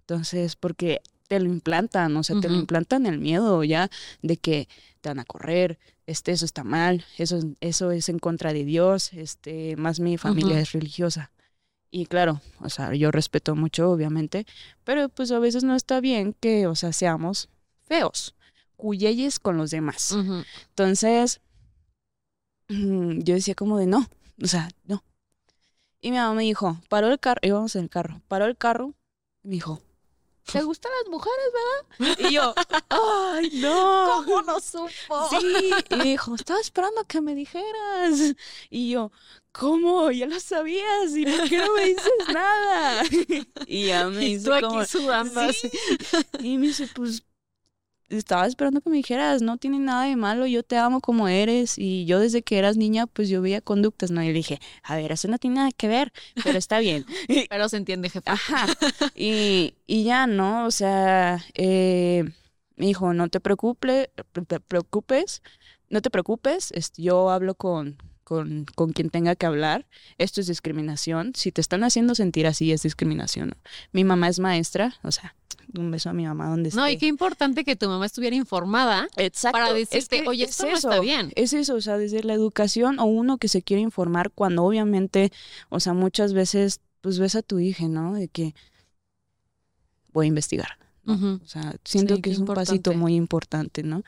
Entonces, porque te lo implantan, o sea, te lo implantan el miedo ya de que te van a correr, este, eso está mal, eso, eso es en contra de Dios, este, más mi familia es religiosa. Y claro, o sea, yo respeto mucho, obviamente, pero pues a veces no está bien que, o sea, seamos feos, cuyeyes con los demás. Entonces, mm, yo decía como de no, o sea, no. Y mi mamá me dijo, paró el carro, íbamos en el carro, paró el carro, y me dijo, ¿te gustan las mujeres, verdad? Y yo, ¡ay, no! ¿Cómo no supo? Sí, y me dijo, estaba esperando que me dijeras. Y yo, ¿cómo? Ya lo sabías, ¿y por qué no me dices nada? Y ya me dice tú aquí como, sudando así. "Sí". Y me dice, pues, estaba esperando que me dijeras, no tiene nada de malo, yo te amo como eres. Y yo desde que eras niña, pues yo veía conductas, ¿no? Y le dije, a ver, eso no tiene nada que ver, pero está bien. pero se entiende, jefe. Ajá. Y, y ya, ¿no? O sea, eh, me dijo, no te preocupes, preocupes, no te preocupes, este, yo hablo con, con, con, quien tenga que hablar. Esto es discriminación. Si te están haciendo sentir así, es discriminación. Mi mamá es maestra, o sea, un beso a mi mamá donde No, y qué importante que tu mamá estuviera informada Exacto. para decirte, oye, esto no está bien. Es eso, o sea, desde la educación o uno que se quiere informar cuando obviamente, o sea, muchas veces, pues ves a tu hija, ¿no? De que voy a investigar. O sea, siento que es un pasito muy importante, ¿no?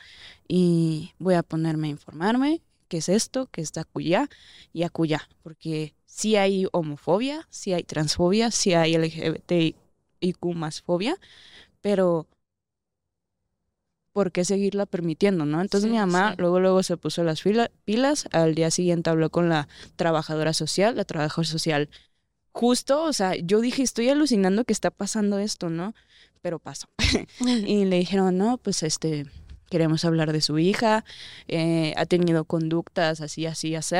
Y voy a ponerme a informarme qué es esto, qué está acuya y acuya, porque si hay homofobia, si hay transfobia, si hay LGBTIQ más fobia, pero ¿por qué seguirla permitiendo, no? Entonces mi mamá luego luego se puso las pilas, al día siguiente habló con la trabajadora social, la trabajadora social justo, o sea, yo dije, estoy alucinando que está pasando esto, ¿no? Pero pasó. y le dijeron, no, pues este, queremos hablar de su hija, eh, ha tenido conductas así, así, así,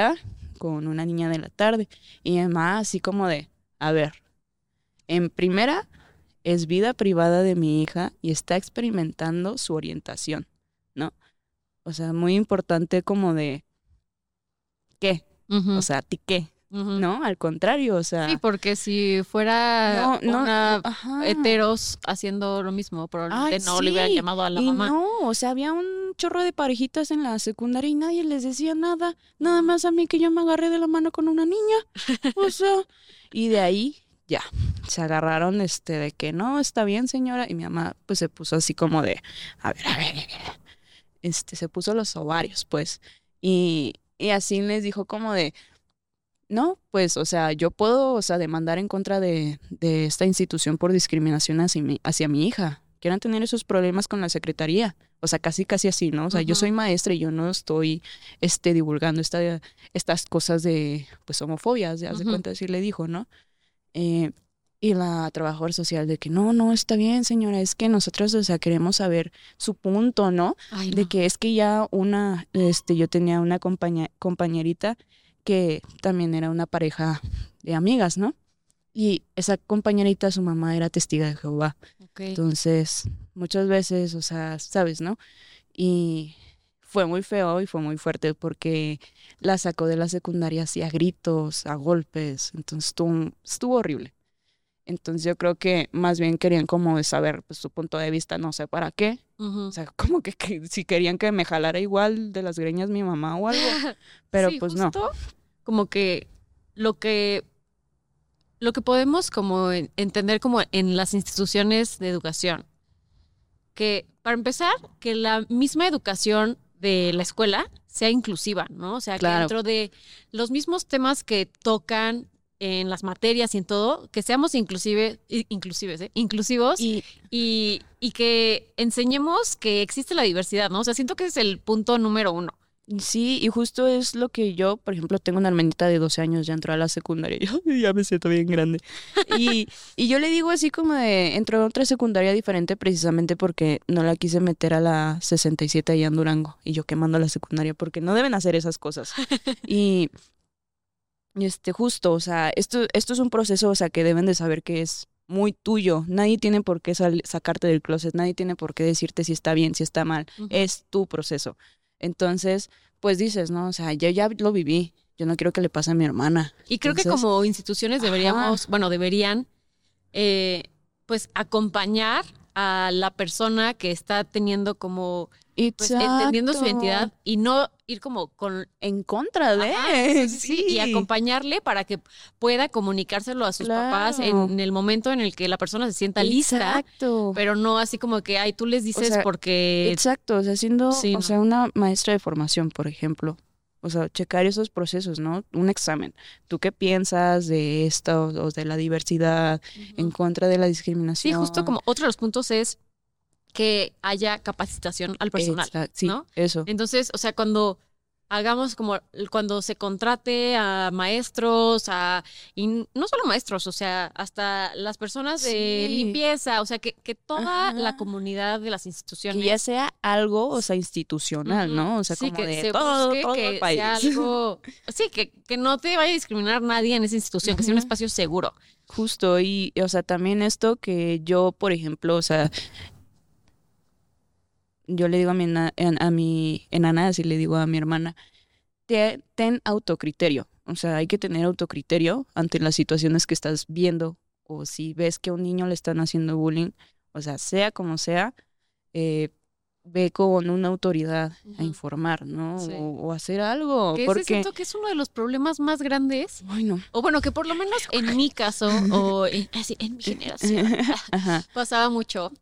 con una niña de la tarde. Y además, así como de, a ver, en primera, es vida privada de mi hija y está experimentando su orientación, ¿no? O sea, muy importante como de, ¿qué? O sea, ¿ti qué? ¿No? Al contrario, o sea. Sí, porque si fuera una heteros haciendo lo mismo, probablemente no le hubieran llamado a la y mamá. No, o sea, había un chorro de parejitas en la secundaria y nadie les decía nada, nada más a mí que yo me agarré de la mano con una niña. O sea, y de ahí ya, se agarraron este de que no, está bien, señora, y mi mamá pues se puso así como de, a ver, a ver, a ver. este se puso los ovarios, pues. Y, y así les dijo como de, no, pues, o sea, yo puedo, o sea, demandar en contra de, de esta institución por discriminación hacia mi, hacia mi hija. Quieran tener esos problemas con la secretaría. O sea, casi, casi así, ¿no? O sea, yo soy maestra y yo no estoy este, divulgando esta, estas cosas de, pues, homofobia, de, haz de cuenta, así le dijo, ¿no? Eh, y la trabajadora social de que no, no, está bien, señora, es que nosotros, o sea, queremos saber su punto, ¿no? De que es que ya una, este, yo tenía una compañerita que también era una pareja de amigas, ¿no? Y esa compañerita, su mamá era testiga de Jehová. Entonces, muchas veces, o sea, sabes, ¿no? Y fue muy feo y fue muy fuerte porque la sacó de la secundaria así a gritos, a golpes. Entonces estuvo, estuvo horrible. Entonces yo creo que más bien querían como saber pues, su punto de vista, no sé para qué. O sea, como que, si querían que me jalara igual de las greñas mi mamá o algo. Pero pues no. Como que lo que lo que podemos como entender como en las instituciones de educación. Que para empezar, que la misma educación de la escuela sea inclusiva, ¿no? O sea, que dentro de los mismos temas que tocan en las materias y en todo, que seamos inclusive, inclusives, ¿eh? inclusivos y, y, que enseñemos que existe la diversidad, ¿no? O sea, siento que es el punto número uno. Sí, y justo es lo que yo, por ejemplo, tengo una hermanita de 12 años, ya entró a la secundaria, yo ya me siento bien grande. Y, y yo le digo así como de, entró a otra secundaria diferente precisamente porque no la quise meter a la 67 allá en Durango, y yo quemando la secundaria porque no deben hacer esas cosas. Y este, justo, o sea, esto, esto es un proceso, o sea, que deben de saber que es muy tuyo. Nadie tiene por qué sacarte del closet, nadie tiene por qué decirte si está bien, si está mal. Es tu proceso. Entonces, pues dices, ¿no? O sea, yo ya lo viví. Yo no quiero que le pase a mi hermana. Y creo que como instituciones deberíamos, bueno, deberían, eh, pues, acompañar a la persona que está teniendo como pues, entendiendo su identidad y no ir como con en contra de sí, y acompañarle para que pueda comunicárselo a sus papás en, el momento en el que la persona se sienta lista pero no así como que ay tú les dices porque exacto o sea siendo o sea una maestra de formación por ejemplo o sea, checar esos procesos, ¿no? Un examen. ¿Tú qué piensas de esto o de la diversidad en contra de la discriminación? Sí, justo como otro de los puntos es que haya capacitación al personal, sí, ¿no? Eso. Entonces, o sea, cuando hagamos como cuando se contrate a maestros, a, y no solo maestros, o sea, hasta las personas de limpieza, o sea, que, que toda la comunidad de las Que instituciones. ya sea algo, o sea, institucional. ¿no? O sea, Sí, como que de se todo, todo que el país. sea algo, sí, que, que no te vaya a discriminar nadie en esa institución, que sea un espacio seguro. Justo, y, o sea, también esto que yo, por ejemplo, o sea, yo le digo a mi, a mi enana, así le digo a mi hermana, te- ten autocriterio. O sea, hay que tener autocriterio ante las situaciones que estás viendo o si ves que a un niño le están haciendo bullying, o sea, sea como sea, eh, ve con una autoridad a informar, ¿no? Sí. O, o hacer algo, Que porque... siento que es uno de los problemas más grandes, Ay, no. o bueno, que por lo menos en mi caso, o en, mi generación, pasaba mucho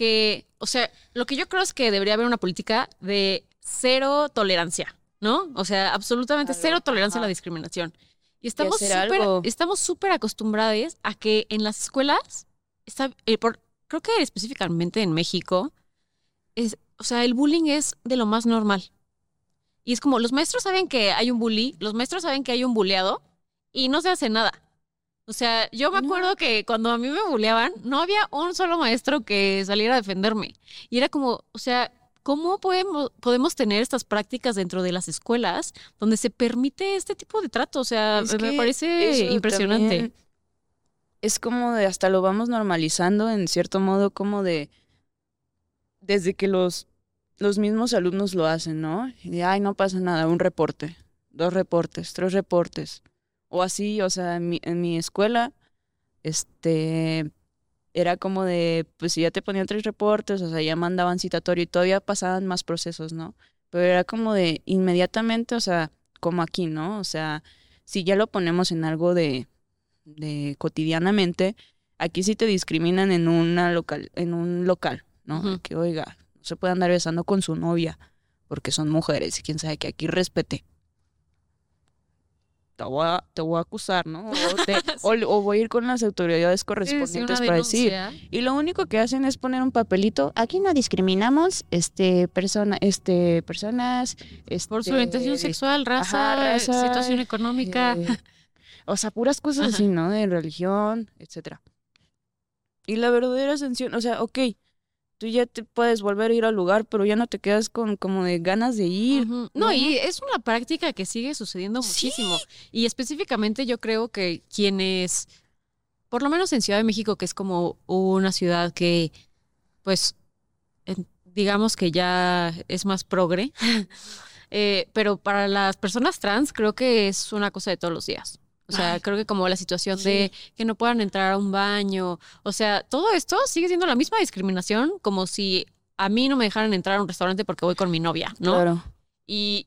que, o sea, lo que yo creo es que debería haber una política de cero tolerancia, ¿no? O sea, absolutamente Algo, cero tolerancia a la discriminación. Y estamos súper estamos súper acostumbrados a que en las escuelas, está, eh, por, creo que específicamente en México, es, o sea, el bullying es de lo más normal. Y es como, los maestros saben que hay un bully, los maestros saben que hay un buleado y no se hace nada. O sea, yo me No. acuerdo que cuando a mí me buleaban, no había un solo maestro que saliera a defenderme. Y era como, o sea, ¿cómo podemos, podemos tener estas prácticas dentro de las escuelas donde se permite este tipo de trato? O sea, Es me parece impresionante. Es como de hasta lo vamos normalizando en cierto modo, como de desde que los, los mismos alumnos lo hacen, ¿no? Y de, ay, no pasa nada, un reporte, dos reportes, tres reportes. O así, o sea, en mi, en mi escuela, este, era como de, pues si ya te ponían tres reportes, o sea, ya mandaban citatorio y todavía pasaban más procesos, ¿no? Pero era como de inmediatamente, o sea, como aquí, ¿no? O sea, si ya lo ponemos en algo de, de cotidianamente, aquí sí te discriminan en una local, en un local, ¿no? Que oiga, no se puede andar besando con su novia porque son mujeres y quién sabe que aquí respete. Te voy a, te voy a acusar, ¿no? O, te- o, o voy a ir con las autoridades Sí, sí, correspondientes para decir. Y lo único que hacen es poner un papelito. Aquí no discriminamos, este, persona, este, personas, Por su este, orientación sexual, raza, ajá, raza, situación económica. eh, o sea, puras cosas Ajá. así, ¿no? De religión, etcétera. Y la verdadera sanción, o sea, ok, tú ya te puedes volver a ir al lugar, pero ya no te quedas con como de ganas de ir. No, y es una práctica que sigue sucediendo muchísimo. Y específicamente yo creo que quienes, por lo menos en Ciudad de México, que es como una ciudad que, pues, digamos que ya es más progre, eh, pero para las personas trans creo que es una cosa de todos los días. O sea, Ay, creo que como la situación de que no puedan entrar a un baño, o sea, todo esto sigue siendo la misma discriminación como si a mí no me dejaran entrar a un restaurante porque voy con mi novia, ¿no? Claro. Y,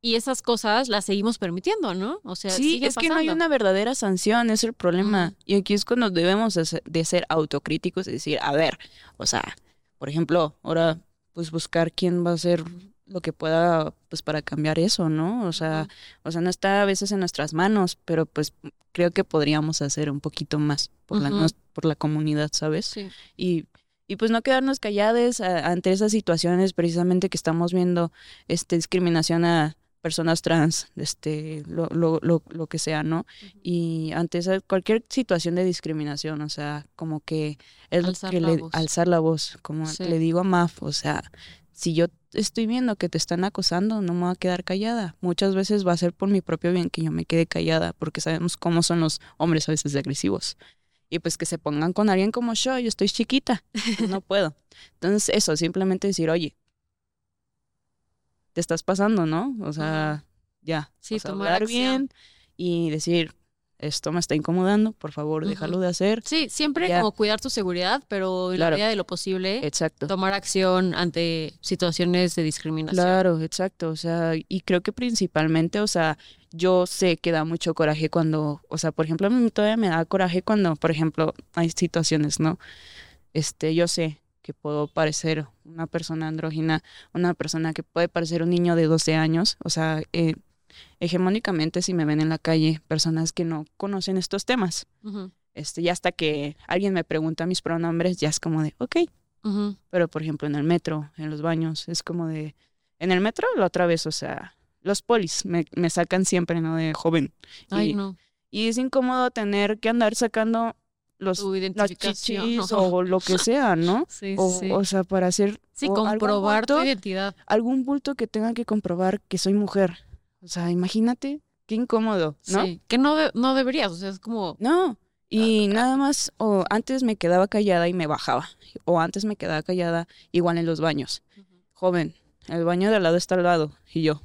y esas cosas las seguimos permitiendo, ¿no? O sea, Sí, es que no hay una verdadera sanción, es el problema. Y aquí es cuando debemos de ser, ser autocríticos y decir, a ver, o sea, por ejemplo, ahora pues buscar quién va a hacer lo que pueda pues para cambiar eso, ¿no? O sea, o sea, no está a veces en nuestras manos, pero pues creo que podríamos hacer un poquito más por la Ujú. nos- por la comunidad, ¿sabes? Sí. y, y pues no quedarnos calladas a- ante esas situaciones precisamente que estamos viendo este discriminación a personas trans, este lo, lo, lo, lo que sea, ¿no? Y ante esa, cualquier situación de discriminación, o sea, como que es Alzar que la le voz. alzar la voz, como Sí. le digo a Maf, o sea, si yo estoy viendo que te están acosando, no me voy a quedar callada. Muchas veces va a ser por mi propio bien que yo me quede callada, porque sabemos cómo son los hombres a veces de agresivos. Y pues que se pongan con alguien como yo, yo estoy chiquita, pues no puedo. Entonces eso, simplemente decir, oye, te estás pasando, ¿no? O sea, ya. Sí, o sea, tomar acción. bien y decir, esto me está incomodando, por favor, déjalo de hacer. Sí, siempre Ya. como cuidar tu seguridad, pero en la medida de lo posible, Exacto. tomar acción ante situaciones de discriminación. Claro, exacto. O sea, y creo que principalmente, o sea, yo sé que da mucho coraje cuando, o sea, por ejemplo, a mí todavía me da coraje cuando, por ejemplo, hay situaciones, ¿no? Este, yo sé que puedo parecer una persona andrógina, una persona que puede parecer un niño de 12 años, o sea, eh, hegemónicamente si me ven en la calle, personas que no conocen estos temas, este, y hasta que alguien me pregunta mis pronombres, ya es como de, ok, pero por ejemplo en el metro, en los baños, es como de, en el metro la otra vez, o sea, los polis me, me sacan siempre, ¿no? De joven. Ay, y, no. y es incómodo tener que andar sacando los, Tu las chichis o lo que sea, ¿no? Sí, O, sí. o sea, para hacer sí, comprobar tu bulto- identidad. algún bulto que tenga que comprobar que soy mujer. O sea, imagínate, qué incómodo, ¿no? Sí. Que no, de- no deberías, o sea, es como... No. Y nada más, o antes me quedaba callada y me bajaba. O antes me quedaba callada igual en los baños. Joven, el baño de al lado está al lado. Y yo,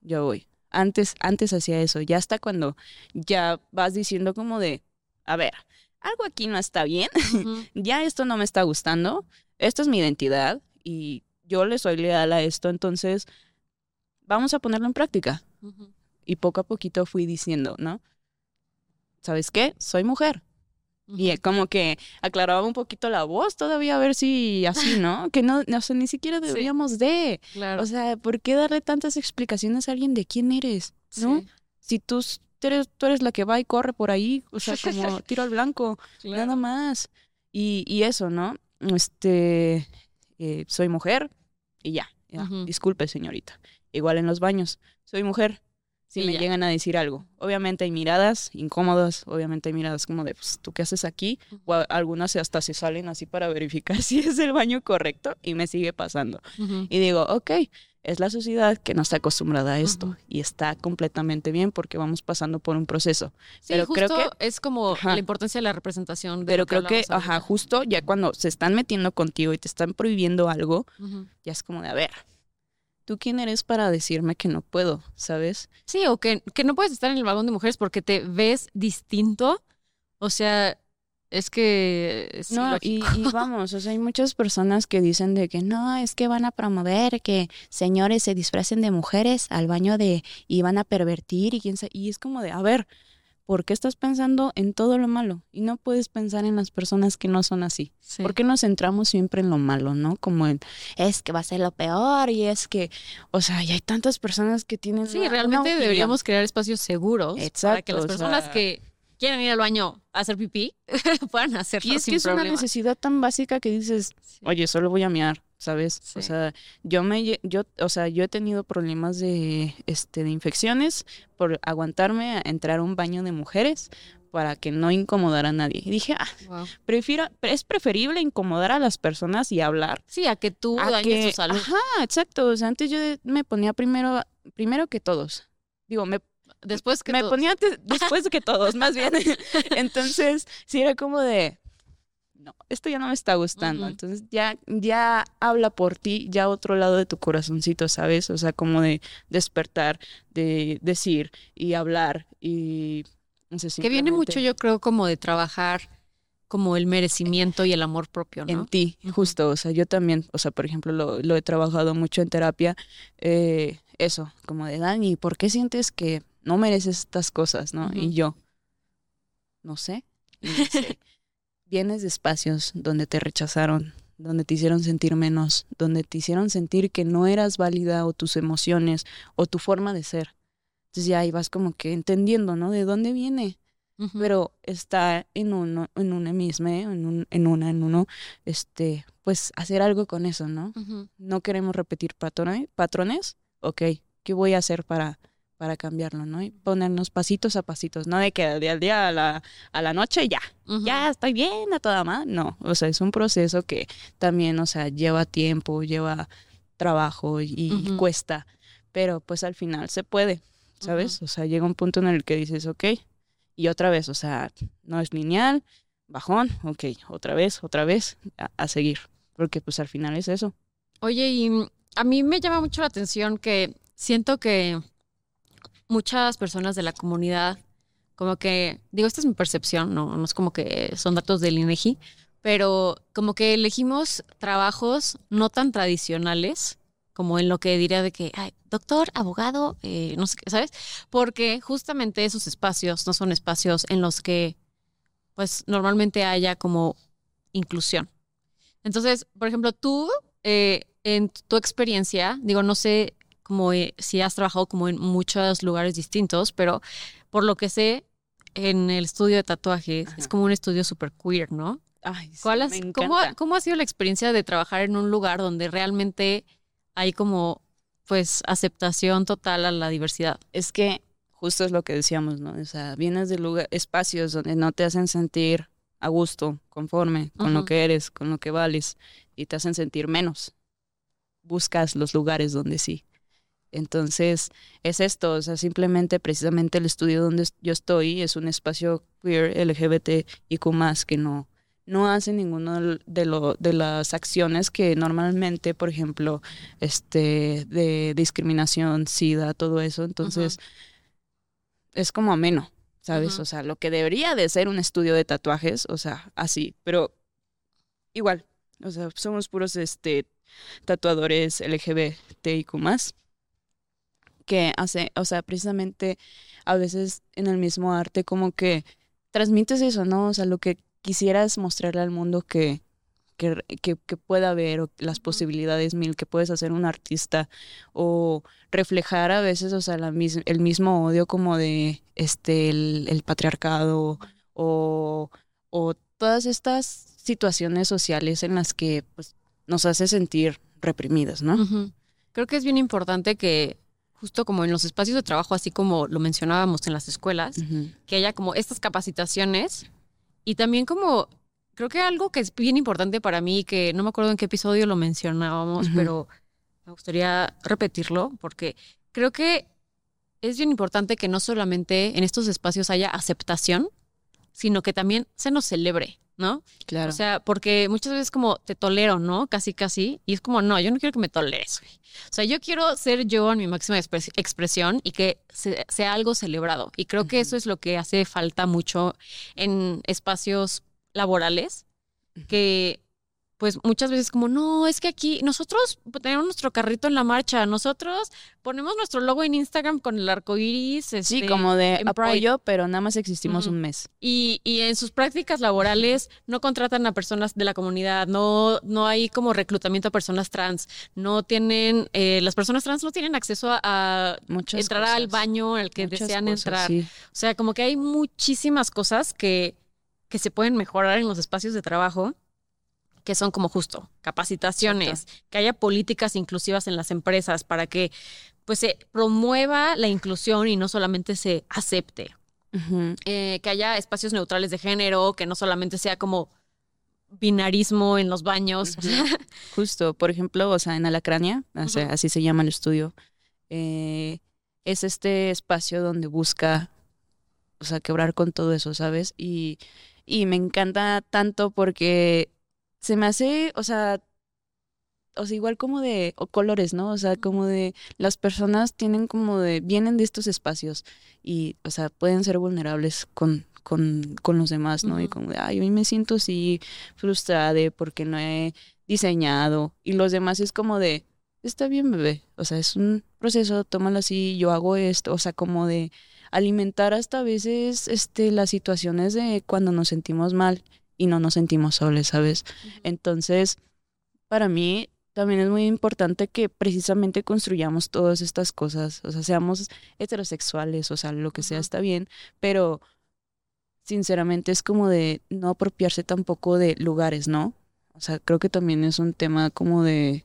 yo voy. Antes, antes hacía eso. Ya hasta cuando ya vas diciendo como de, a ver, algo aquí no está bien. Ya esto no me está gustando. Esta es mi identidad y yo le soy leal a esto. Entonces, vamos a ponerlo en práctica. Ujú. Y poco a poquito fui diciendo, ¿no? ¿Sabes qué? Soy mujer. Y como que aclaraba un poquito la voz todavía a ver si así, ¿no? Que no, no, o sea, ni siquiera Sí. deberíamos de. Claro. O sea, ¿por qué darle tantas explicaciones a alguien de quién eres? ¿no? Sí, Si tú eres, tú eres la que va y corre por ahí, o sea, como tiro al blanco, claro. nada más. Y, y eso, ¿no? Este, eh, soy mujer y ya, ya. Ujú. Disculpe, señorita. Igual en los baños, soy mujer. Si Y me ya. llegan a decir algo. Obviamente hay miradas incómodas, obviamente hay miradas como de, pues, ¿tú qué haces aquí? O algunas hasta se salen así para verificar si es el baño correcto y me sigue pasando. Ujú. Y digo, ok, es la sociedad que no está acostumbrada a esto Ujú. y está completamente bien porque vamos pasando por un proceso. Sí, pero justo creo que- es como Ajá. la importancia de la representación. de Pero creo que, ajá, justo ya cuando se están metiendo contigo y te están prohibiendo algo, Ujú. ya es como de, a ver, ¿tú quién eres para decirme que no puedo? ¿Sabes? Sí, o que, que no puedes estar en el vagón de mujeres porque te ves distinto. O sea, es que es No, y, y vamos, o sea, hay muchas personas que dicen de que no, es que van a promover que señores se disfracen de mujeres al baño de y van a pervertir y quién sabe, y es como de, a ver, ¿por qué estás pensando en todo lo malo? Y no puedes pensar en las personas que no son así. Sí. ¿Por qué nos centramos siempre en lo malo, no? Como en, es que va a ser lo peor y es que, o sea, y hay tantas personas que tienen... Sí, realmente deberíamos crear espacios seguros para que las o personas sea- que quieren ir al baño a hacer pipí puedan hacerlo Y es sin que es una necesidad tan básica que dices, Sí. oye, solo voy a miar, ¿sabes? Sí. O sea, yo me yo, o sea, yo he tenido problemas de este de infecciones por aguantarme a entrar a un baño de mujeres para que no incomodara a nadie. Y dije, ah, Wow. prefiero es preferible incomodar a las personas y hablar Sí, a que tú a dañes que- tu salud. Ajá, exacto, o sea, antes yo me ponía primero primero que todos. Digo, me Después que me todo- ponía antes- después que todos, más bien. Entonces, sí era como de, no, esto ya no me está gustando. Entonces, ya, ya habla por ti, ya otro lado de tu corazoncito, ¿sabes? O sea, como de despertar, de decir y hablar y... No sé, que viene mucho, yo creo, como de trabajar como el merecimiento y el amor propio, ¿no? En ti, justo. O sea, yo también, o sea, por ejemplo, lo, lo he trabajado mucho en terapia. eh, eso, como de Dani, ¿por qué sientes que no mereces estas cosas, no? Y yo, no sé. Y me de espacios donde te rechazaron, donde te hicieron sentir menos, donde te hicieron sentir que no eras válida o tus emociones o tu forma de ser. Entonces ya ahí vas como que entendiendo, ¿no? ¿De dónde viene? Pero está en uno, en una misma, ¿eh? en, un, en una, en uno, este, pues hacer algo con eso, ¿no? No queremos repetir patrone- patrones, ok, ¿qué voy a hacer para, para cambiarlo, no? Y ponernos pasitos a pasitos, no de que del día al día a la, a la noche ya, ya estoy bien a toda más, no, o sea, es un proceso que también, o sea, lleva tiempo, lleva trabajo y, cuesta, pero pues al final se puede, ¿sabes? O sea, llega un punto en el que dices, ok, y otra vez, o sea, no es lineal, bajón, ok, otra vez, otra vez, a, a seguir, porque pues al final es eso. Oye, y a mí me llama mucho la atención que siento que muchas personas de la comunidad, como que, digo, esta es mi percepción, no, no es como que son datos del INEGI, pero como que elegimos trabajos no tan tradicionales, como en lo que diría de que, ay, doctor, abogado, eh, no sé qué, ¿sabes? Porque justamente esos espacios no son espacios en los que, pues, normalmente haya como inclusión. Entonces, por ejemplo, tú, eh, en tu experiencia, digo, no sé como eh, si has trabajado como en muchos lugares distintos, pero por lo que sé, en el estudio de tatuajes es como un estudio súper queer, ¿no? Ay, sí, ¿Cuál has- me cómo, cómo ha sido la experiencia de trabajar en un lugar donde realmente hay como pues aceptación total a la diversidad. Es que justo es lo que decíamos, ¿no? O sea, vienes de lugar, espacios donde no te hacen sentir a gusto, conforme con lo que eres, con lo que vales, y te hacen sentir menos. Buscas los lugares donde sí. Entonces, es esto, o sea, simplemente precisamente el estudio donde yo estoy es un espacio queer, LGBT y más que no, no hace ninguna de, lo, de las acciones que normalmente, por ejemplo, este, de discriminación, SIDA, todo eso. Entonces, es como ameno, ¿sabes? O sea, lo que debería de ser un estudio de tatuajes, o sea, así, pero igual, o sea, somos puros este, tatuadores LGBTIQ más que hace, o sea, precisamente a veces en el mismo arte como que transmites eso, ¿no? O sea, lo que quisieras mostrarle al mundo que, que, que, pueda ver o las posibilidades mil que puedes hacer un artista o reflejar a veces, o sea, la el mismo odio como de este el, patriarcado o, o, todas estas situaciones sociales en las que pues, nos hace sentir reprimidas, ¿no? Creo que es bien importante que justo como en los espacios de trabajo, así como lo mencionábamos en las escuelas, que haya como estas capacitaciones y también como, creo que algo que es bien importante para mí, que no me acuerdo en qué episodio lo mencionábamos, pero me gustaría repetirlo, porque creo que es bien importante que no solamente en estos espacios haya aceptación, sino que también se nos celebre, ¿no? Claro. O sea, porque muchas veces como te tolero, ¿no? Casi, casi. Y es como, no, yo no quiero que me toleres. O sea, yo quiero ser yo en mi máxima expresión y que sea algo celebrado. Y creo que eso es lo que hace falta mucho en espacios laborales, que pues muchas veces como, no, es que aquí nosotros tenemos nuestro carrito en la marcha, nosotros ponemos nuestro logo en Instagram con el arco iris. sí, este, como de apoyo, pero nada más existimos un mes. Y, y, en sus prácticas laborales no contratan a personas de la comunidad, no, no hay como reclutamiento a personas trans, no tienen, eh, las personas trans no tienen acceso a, entrar al baño al que desean entrar. O sea, como que hay muchísimas cosas que, que se pueden mejorar en los espacios de trabajo que son como justo capacitaciones, que haya políticas inclusivas en las empresas para que pues se promueva la inclusión y no solamente se acepte. Eh, que haya espacios neutrales de género, que no solamente sea como binarismo en los baños. Justo, por ejemplo, o sea, en Alacrania, así se llama el estudio, eh, es este espacio donde busca, o sea, quebrar con todo eso, ¿sabes? Y, y me encanta tanto porque se me hace, o sea, o sea, igual como de o colores, ¿no? O sea, como de las personas tienen como de vienen de estos espacios y, o sea, pueden ser vulnerables con con, con los demás, ¿no? Y como de, ay, hoy me siento así frustrada porque no he diseñado y los demás es como de, está bien, bebé, o sea, es un proceso, tómalo así, yo hago esto, o sea, como de alimentar hasta a veces este las situaciones de cuando nos sentimos mal y no nos sentimos soles, ¿sabes? Entonces, para mí también es muy importante que precisamente construyamos todas estas cosas, o sea, seamos heterosexuales, o sea, lo que sea está bien, pero sinceramente es como de no apropiarse tampoco de lugares, ¿no? O sea, creo que también es un tema como de,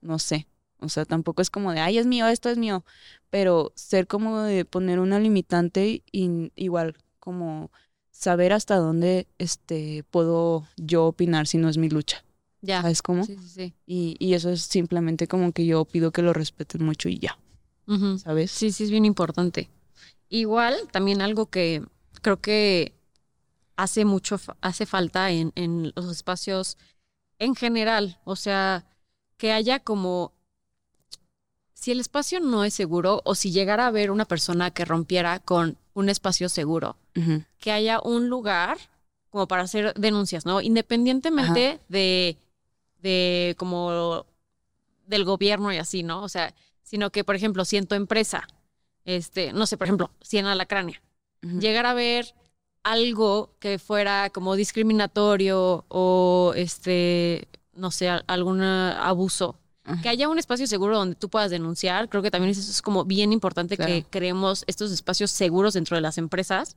no sé, o sea, tampoco es como de, ay, es mío, esto es mío, pero ser como de poner una limitante y igual como saber hasta dónde este, puedo yo opinar si no es mi lucha. Ya. ¿Sabes cómo? Sí, sí, sí. Y, y eso es simplemente como que yo pido que lo respeten mucho y ya. ¿Sabes? Sí, sí, es bien importante. Igual, también algo que creo que hace mucho, hace falta en, en los espacios en general. O sea, que haya como si el espacio no es seguro o si llegara a haber una persona que rompiera con un espacio seguro, que haya un lugar como para hacer denuncias, ¿no? Independientemente de, de como del gobierno y así, ¿no? O sea, sino que, por ejemplo, si en tu empresa, este, no sé, por ejemplo, si en Alacrania, llegara a ver algo que fuera como discriminatorio o este, no sé, algún abuso que haya un espacio seguro donde tú puedas denunciar, creo que también eso es como bien importante que creemos estos espacios seguros dentro de las empresas.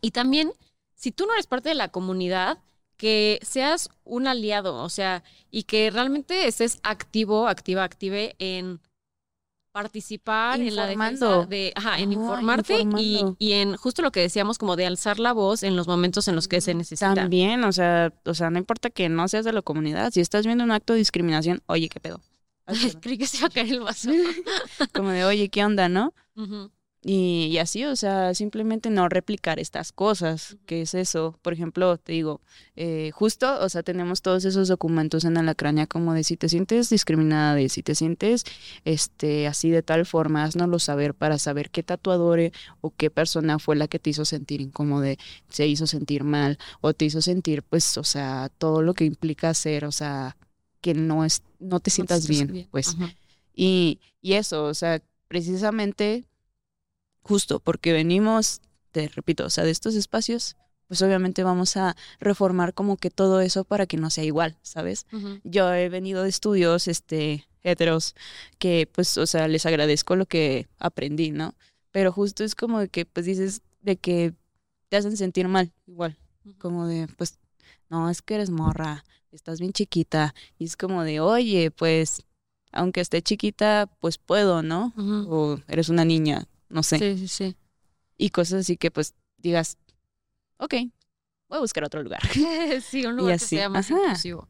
Y también, si tú no eres parte de la comunidad, que seas un aliado, o sea, y que realmente estés activo, activa, active en participar en la defensa de, ajá, en Ah, informarte y, y en justo lo que decíamos, como de alzar la voz en los momentos en los que se necesita. También, o sea, o sea, no importa que no seas de la comunidad, si estás viendo un acto de discriminación, oye, ¿qué pedo? Creí que se iba a caer el vaso. Como de, oye, ¿qué onda, no? Ujú. Y, y así, o sea, simplemente no replicar estas cosas. ¿Qué es eso? Por ejemplo, te digo, eh, justo, o sea, tenemos todos esos documentos en Alacraña como de si te sientes discriminada, de si te sientes este, así de tal forma, haznoslo saber para saber qué tatuador o qué persona fue la que te hizo sentir incómodo, se hizo sentir mal o te hizo sentir, pues, o sea, todo lo que implica ser, o sea, que no, es, no te sientas bien, pues. Ajá. Y, y eso, o sea, precisamente justo porque venimos, te repito, o sea, de estos espacios, pues obviamente vamos a reformar como que todo eso para que no sea igual, ¿sabes? Yo he venido de estudios, este, heteros, que pues, o sea, les agradezco lo que aprendí, ¿no? Pero justo es como de que, pues dices, de que te hacen sentir mal, igual, como de, pues, no, es que eres morra, estás bien chiquita, y es como de, oye, pues, aunque esté chiquita, pues puedo, ¿no? O eres una niña, no sé. Sí, sí, sí. Y cosas así que, pues, digas, ok, voy a buscar otro lugar. sí, un lugar que así, sea más ajá. inclusivo.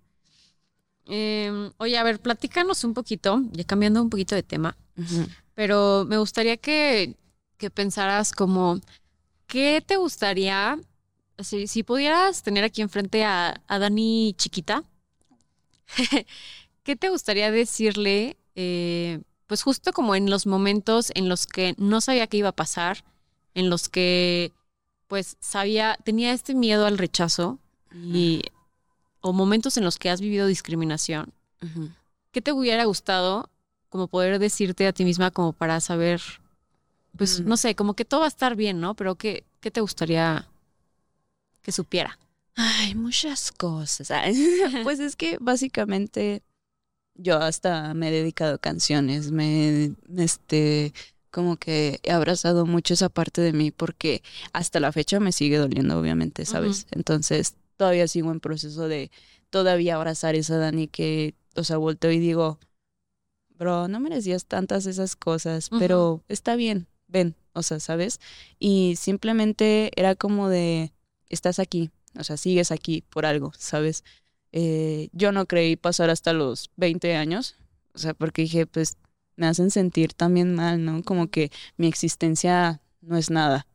Em, oye, a ver, platícanos un poquito, ya cambiando un poquito de tema, pero me gustaría que, que pensaras como, ¿qué te gustaría, si, si pudieras tener aquí enfrente a, a Dani chiquita, ¿qué te gustaría decirle, eh, pues justo como en los momentos en los que no sabía qué iba a pasar, en los que pues sabía, tenía este miedo al rechazo y, o momentos en los que has vivido discriminación? ¿Qué te hubiera gustado como poder decirte a ti misma como para saber, pues Mm. no sé, como que todo va a estar bien, ¿no? Pero ¿qué, qué te gustaría que supiera? Ay, muchas cosas. Pues es que básicamente yo hasta me he dedicado a canciones, me, este, como que he abrazado mucho esa parte de mí porque hasta la fecha me sigue doliendo, obviamente, ¿sabes? Entonces todavía sigo en proceso de todavía abrazar esa Dani que, o sea, volteo y digo, bro, no merecías tantas esas cosas, pero está bien, ven, o sea, ¿sabes? Y simplemente era como de, estás aquí, o sea, sigues aquí por algo, ¿sabes? Eh, yo no creí pasar hasta los 20 años, o sea, porque dije, pues me hacen sentir también mal, ¿no? Como que mi existencia no es nada.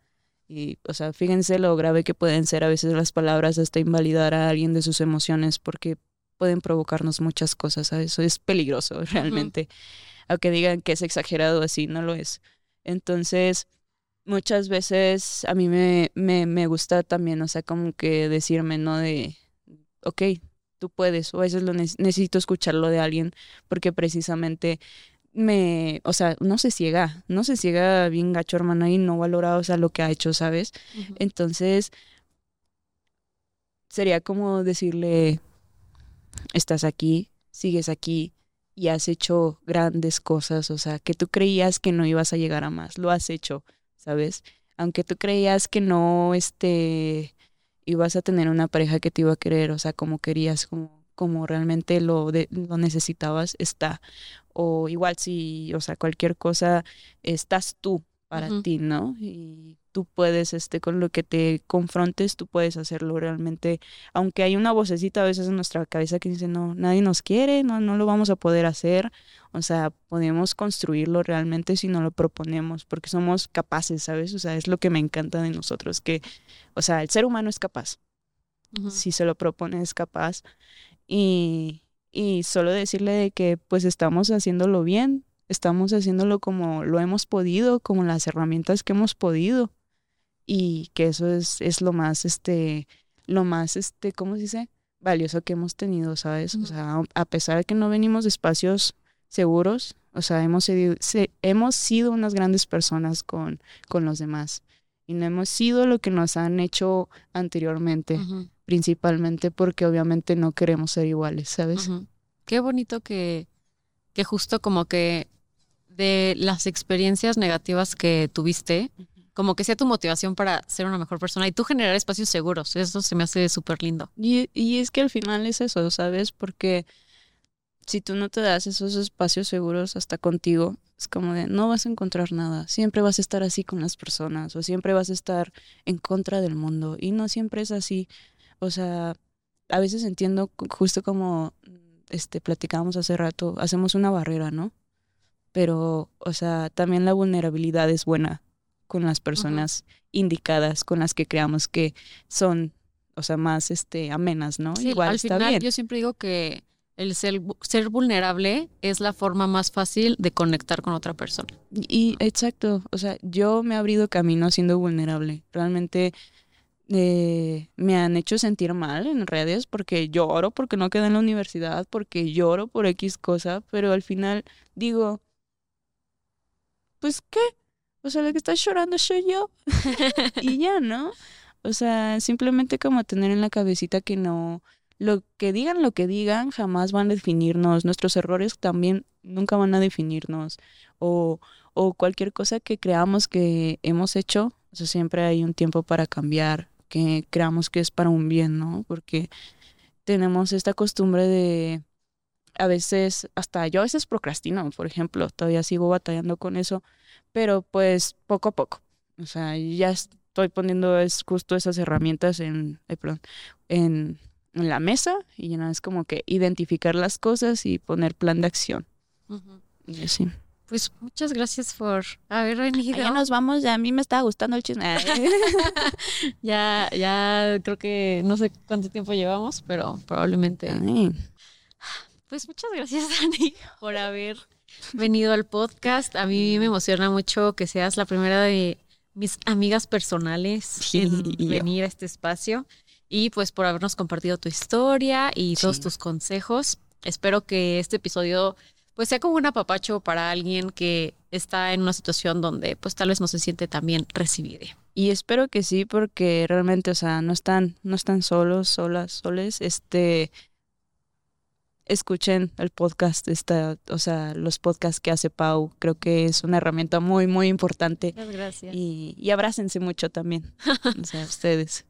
Y, o sea, fíjense lo grave que pueden ser a veces las palabras hasta invalidar a alguien de sus emociones porque pueden provocarnos muchas cosas, ¿sabes? Eso es peligroso realmente. Aunque digan que es exagerado así, no lo es. Entonces, muchas veces a mí me, me, me gusta también, o sea, como que decirme, ¿no? De, ok, tú puedes, o a veces lo ne- necesito escucharlo de alguien porque precisamente me, o sea, no se ciega, no se ciega bien gacho, hermana, y no valora, o sea, lo que ha hecho, ¿sabes? Entonces, sería como decirle, estás aquí, sigues aquí y has hecho grandes cosas, o sea, que tú creías que no ibas a llegar a más, lo has hecho, ¿sabes? Aunque tú creías que no, este, ibas a tener una pareja que te iba a querer, o sea, como querías, como, como realmente lo, de, lo necesitabas, está. O igual si, o sea, cualquier cosa, estás tú para ti, ¿no? Y tú puedes, este, con lo que te confrontes, tú puedes hacerlo realmente. Aunque hay una vocecita a veces en nuestra cabeza que dice, no, nadie nos quiere, no, no lo vamos a poder hacer. O sea, podemos construirlo realmente si no lo proponemos, porque somos capaces, ¿sabes? O sea, es lo que me encanta de nosotros, que, o sea, el ser humano es capaz si se lo propone es capaz. Y, y solo decirle de que pues estamos haciéndolo bien, estamos haciéndolo como lo hemos podido, como las herramientas que hemos podido. Y que eso es, es lo más, este, lo más, este, ¿cómo se dice? Valioso que hemos tenido, ¿sabes? O sea, a pesar de que no venimos de espacios seguros, o sea, hemos sido, se- hemos sido unas grandes personas con, con los demás. Y no hemos sido lo que nos han hecho anteriormente principalmente porque obviamente no queremos ser iguales, ¿sabes? Qué bonito que, que justo como que de las experiencias negativas que tuviste, como que sea tu motivación para ser una mejor persona y tú generar espacios seguros. Eso se me hace súper lindo. Y, y es que al final es eso, ¿sabes? Porque si tú no te das esos espacios seguros hasta contigo, es como de no vas a encontrar nada, siempre vas a estar así con las personas o siempre vas a estar en contra del mundo y no siempre es así. O sea, a veces entiendo justo como este platicábamos hace rato, hacemos una barrera, ¿no? Pero, o sea, también la vulnerabilidad es buena con las personas indicadas, con las que creamos que son, o sea, más este amenas, ¿no? Igual al final, Yo siempre digo que el ser, ser, vulnerable es la forma más fácil de conectar con otra persona. Y exacto, o sea, yo me he abrido camino siendo vulnerable. Realmente eh, me han hecho sentir mal en redes porque lloro porque no quedé en la universidad, porque lloro por X cosa, pero al final digo, pues qué, o sea, lo que está llorando soy yo. y ya, ¿no? O sea, simplemente como tener en la cabecita que no, lo que digan, lo que digan, jamás van a definirnos. Nuestros errores también nunca van a definirnos. O, o cualquier cosa que creamos que hemos hecho, o sea, siempre hay un tiempo para cambiar, que creamos que es para un bien, ¿no? Porque tenemos esta costumbre de a veces, hasta yo a veces procrastino, por ejemplo, todavía sigo batallando con eso, pero pues poco a poco. O sea, ya estoy poniendo es justo esas herramientas en, perdón, en en la mesa y ya es como que identificar las cosas y poner plan de acción. Y así. Pues muchas gracias por haber venido. Ya nos vamos, ya a mí me estaba gustando el chisme. ya, ya creo que no sé cuánto tiempo llevamos, pero probablemente. Pues muchas gracias, Dani, por haber venido al podcast. A mí me emociona mucho que seas la primera de mis amigas personales en venir a este espacio y pues por habernos compartido tu historia y todos tus consejos. Espero que este episodio pues sea como un apapacho para alguien que está en una situación donde pues tal vez no se siente tan bien recibido. Y espero que sí, porque realmente, o sea, no están, no están solos, solas, soles. Este, escuchen el podcast, esta, o sea, los podcasts que hace Pau. Creo que es una herramienta muy, muy importante. Muchas gracias. Y, y abrácense mucho también, o sea, ustedes.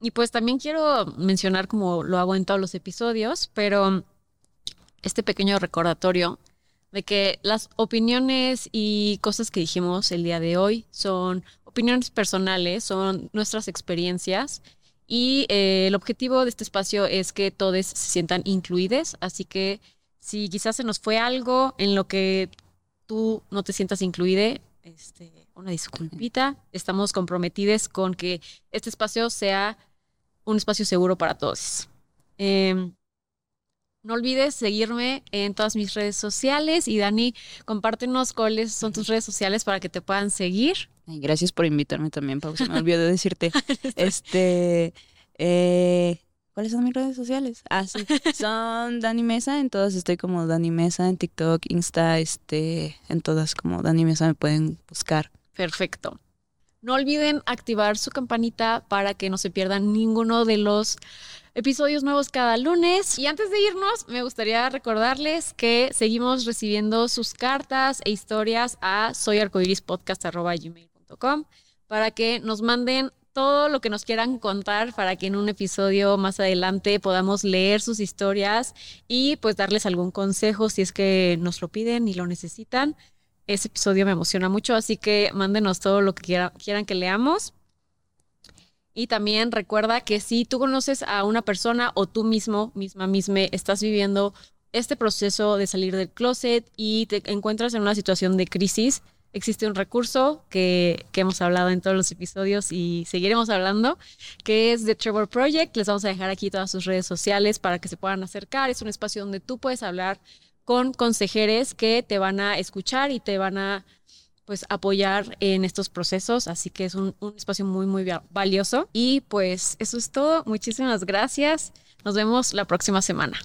Y pues también quiero mencionar, como lo hago en todos los episodios, pero este pequeño recordatorio de que las opiniones y cosas que dijimos el día de hoy son opiniones personales, son nuestras experiencias y eh, el objetivo de este espacio es que todos se sientan incluidos, así que si quizás se nos fue algo en lo que tú no te sientas incluida, este, una disculpita, estamos comprometidos con que este espacio sea un espacio seguro para todos. Em, no olvides seguirme en todas mis redes sociales y Dani, compártenos cuáles son tus redes sociales para que te puedan seguir. gracias por invitarme también, Pau. Se me olvidó de decirte. este, eh, ¿cuáles son mis redes sociales? Ah, sí. Son Dani Mesa, en todas estoy como Dani Mesa, en TikTok, Insta, este, en todas como Dani Mesa me pueden buscar. Perfecto. No olviden activar su campanita para que no se pierdan ninguno de los episodios nuevos cada lunes. Y antes de irnos, me gustaría recordarles que seguimos recibiendo sus cartas e historias a soyarcoirispodcast.com para que nos manden todo lo que nos quieran contar para que en un episodio más adelante podamos leer sus historias y pues darles algún consejo si es que nos lo piden y lo necesitan. Ese episodio me emociona mucho, así que mándenos todo lo que quieran que leamos. Y también recuerda que si tú conoces a una persona o tú mismo, misma, misma, estás viviendo este proceso de salir del closet y te encuentras en una situación de crisis, existe un recurso que, que, hemos hablado en todos los episodios y seguiremos hablando, que es The Trevor Project. Les vamos a dejar aquí todas sus redes sociales para que se puedan acercar. Es un espacio donde tú puedes hablar con consejeres que te van a escuchar y te van a pues apoyar en estos procesos, así que es un, un espacio muy, muy valioso. Y pues eso es todo. Muchísimas gracias. Nos vemos la próxima semana.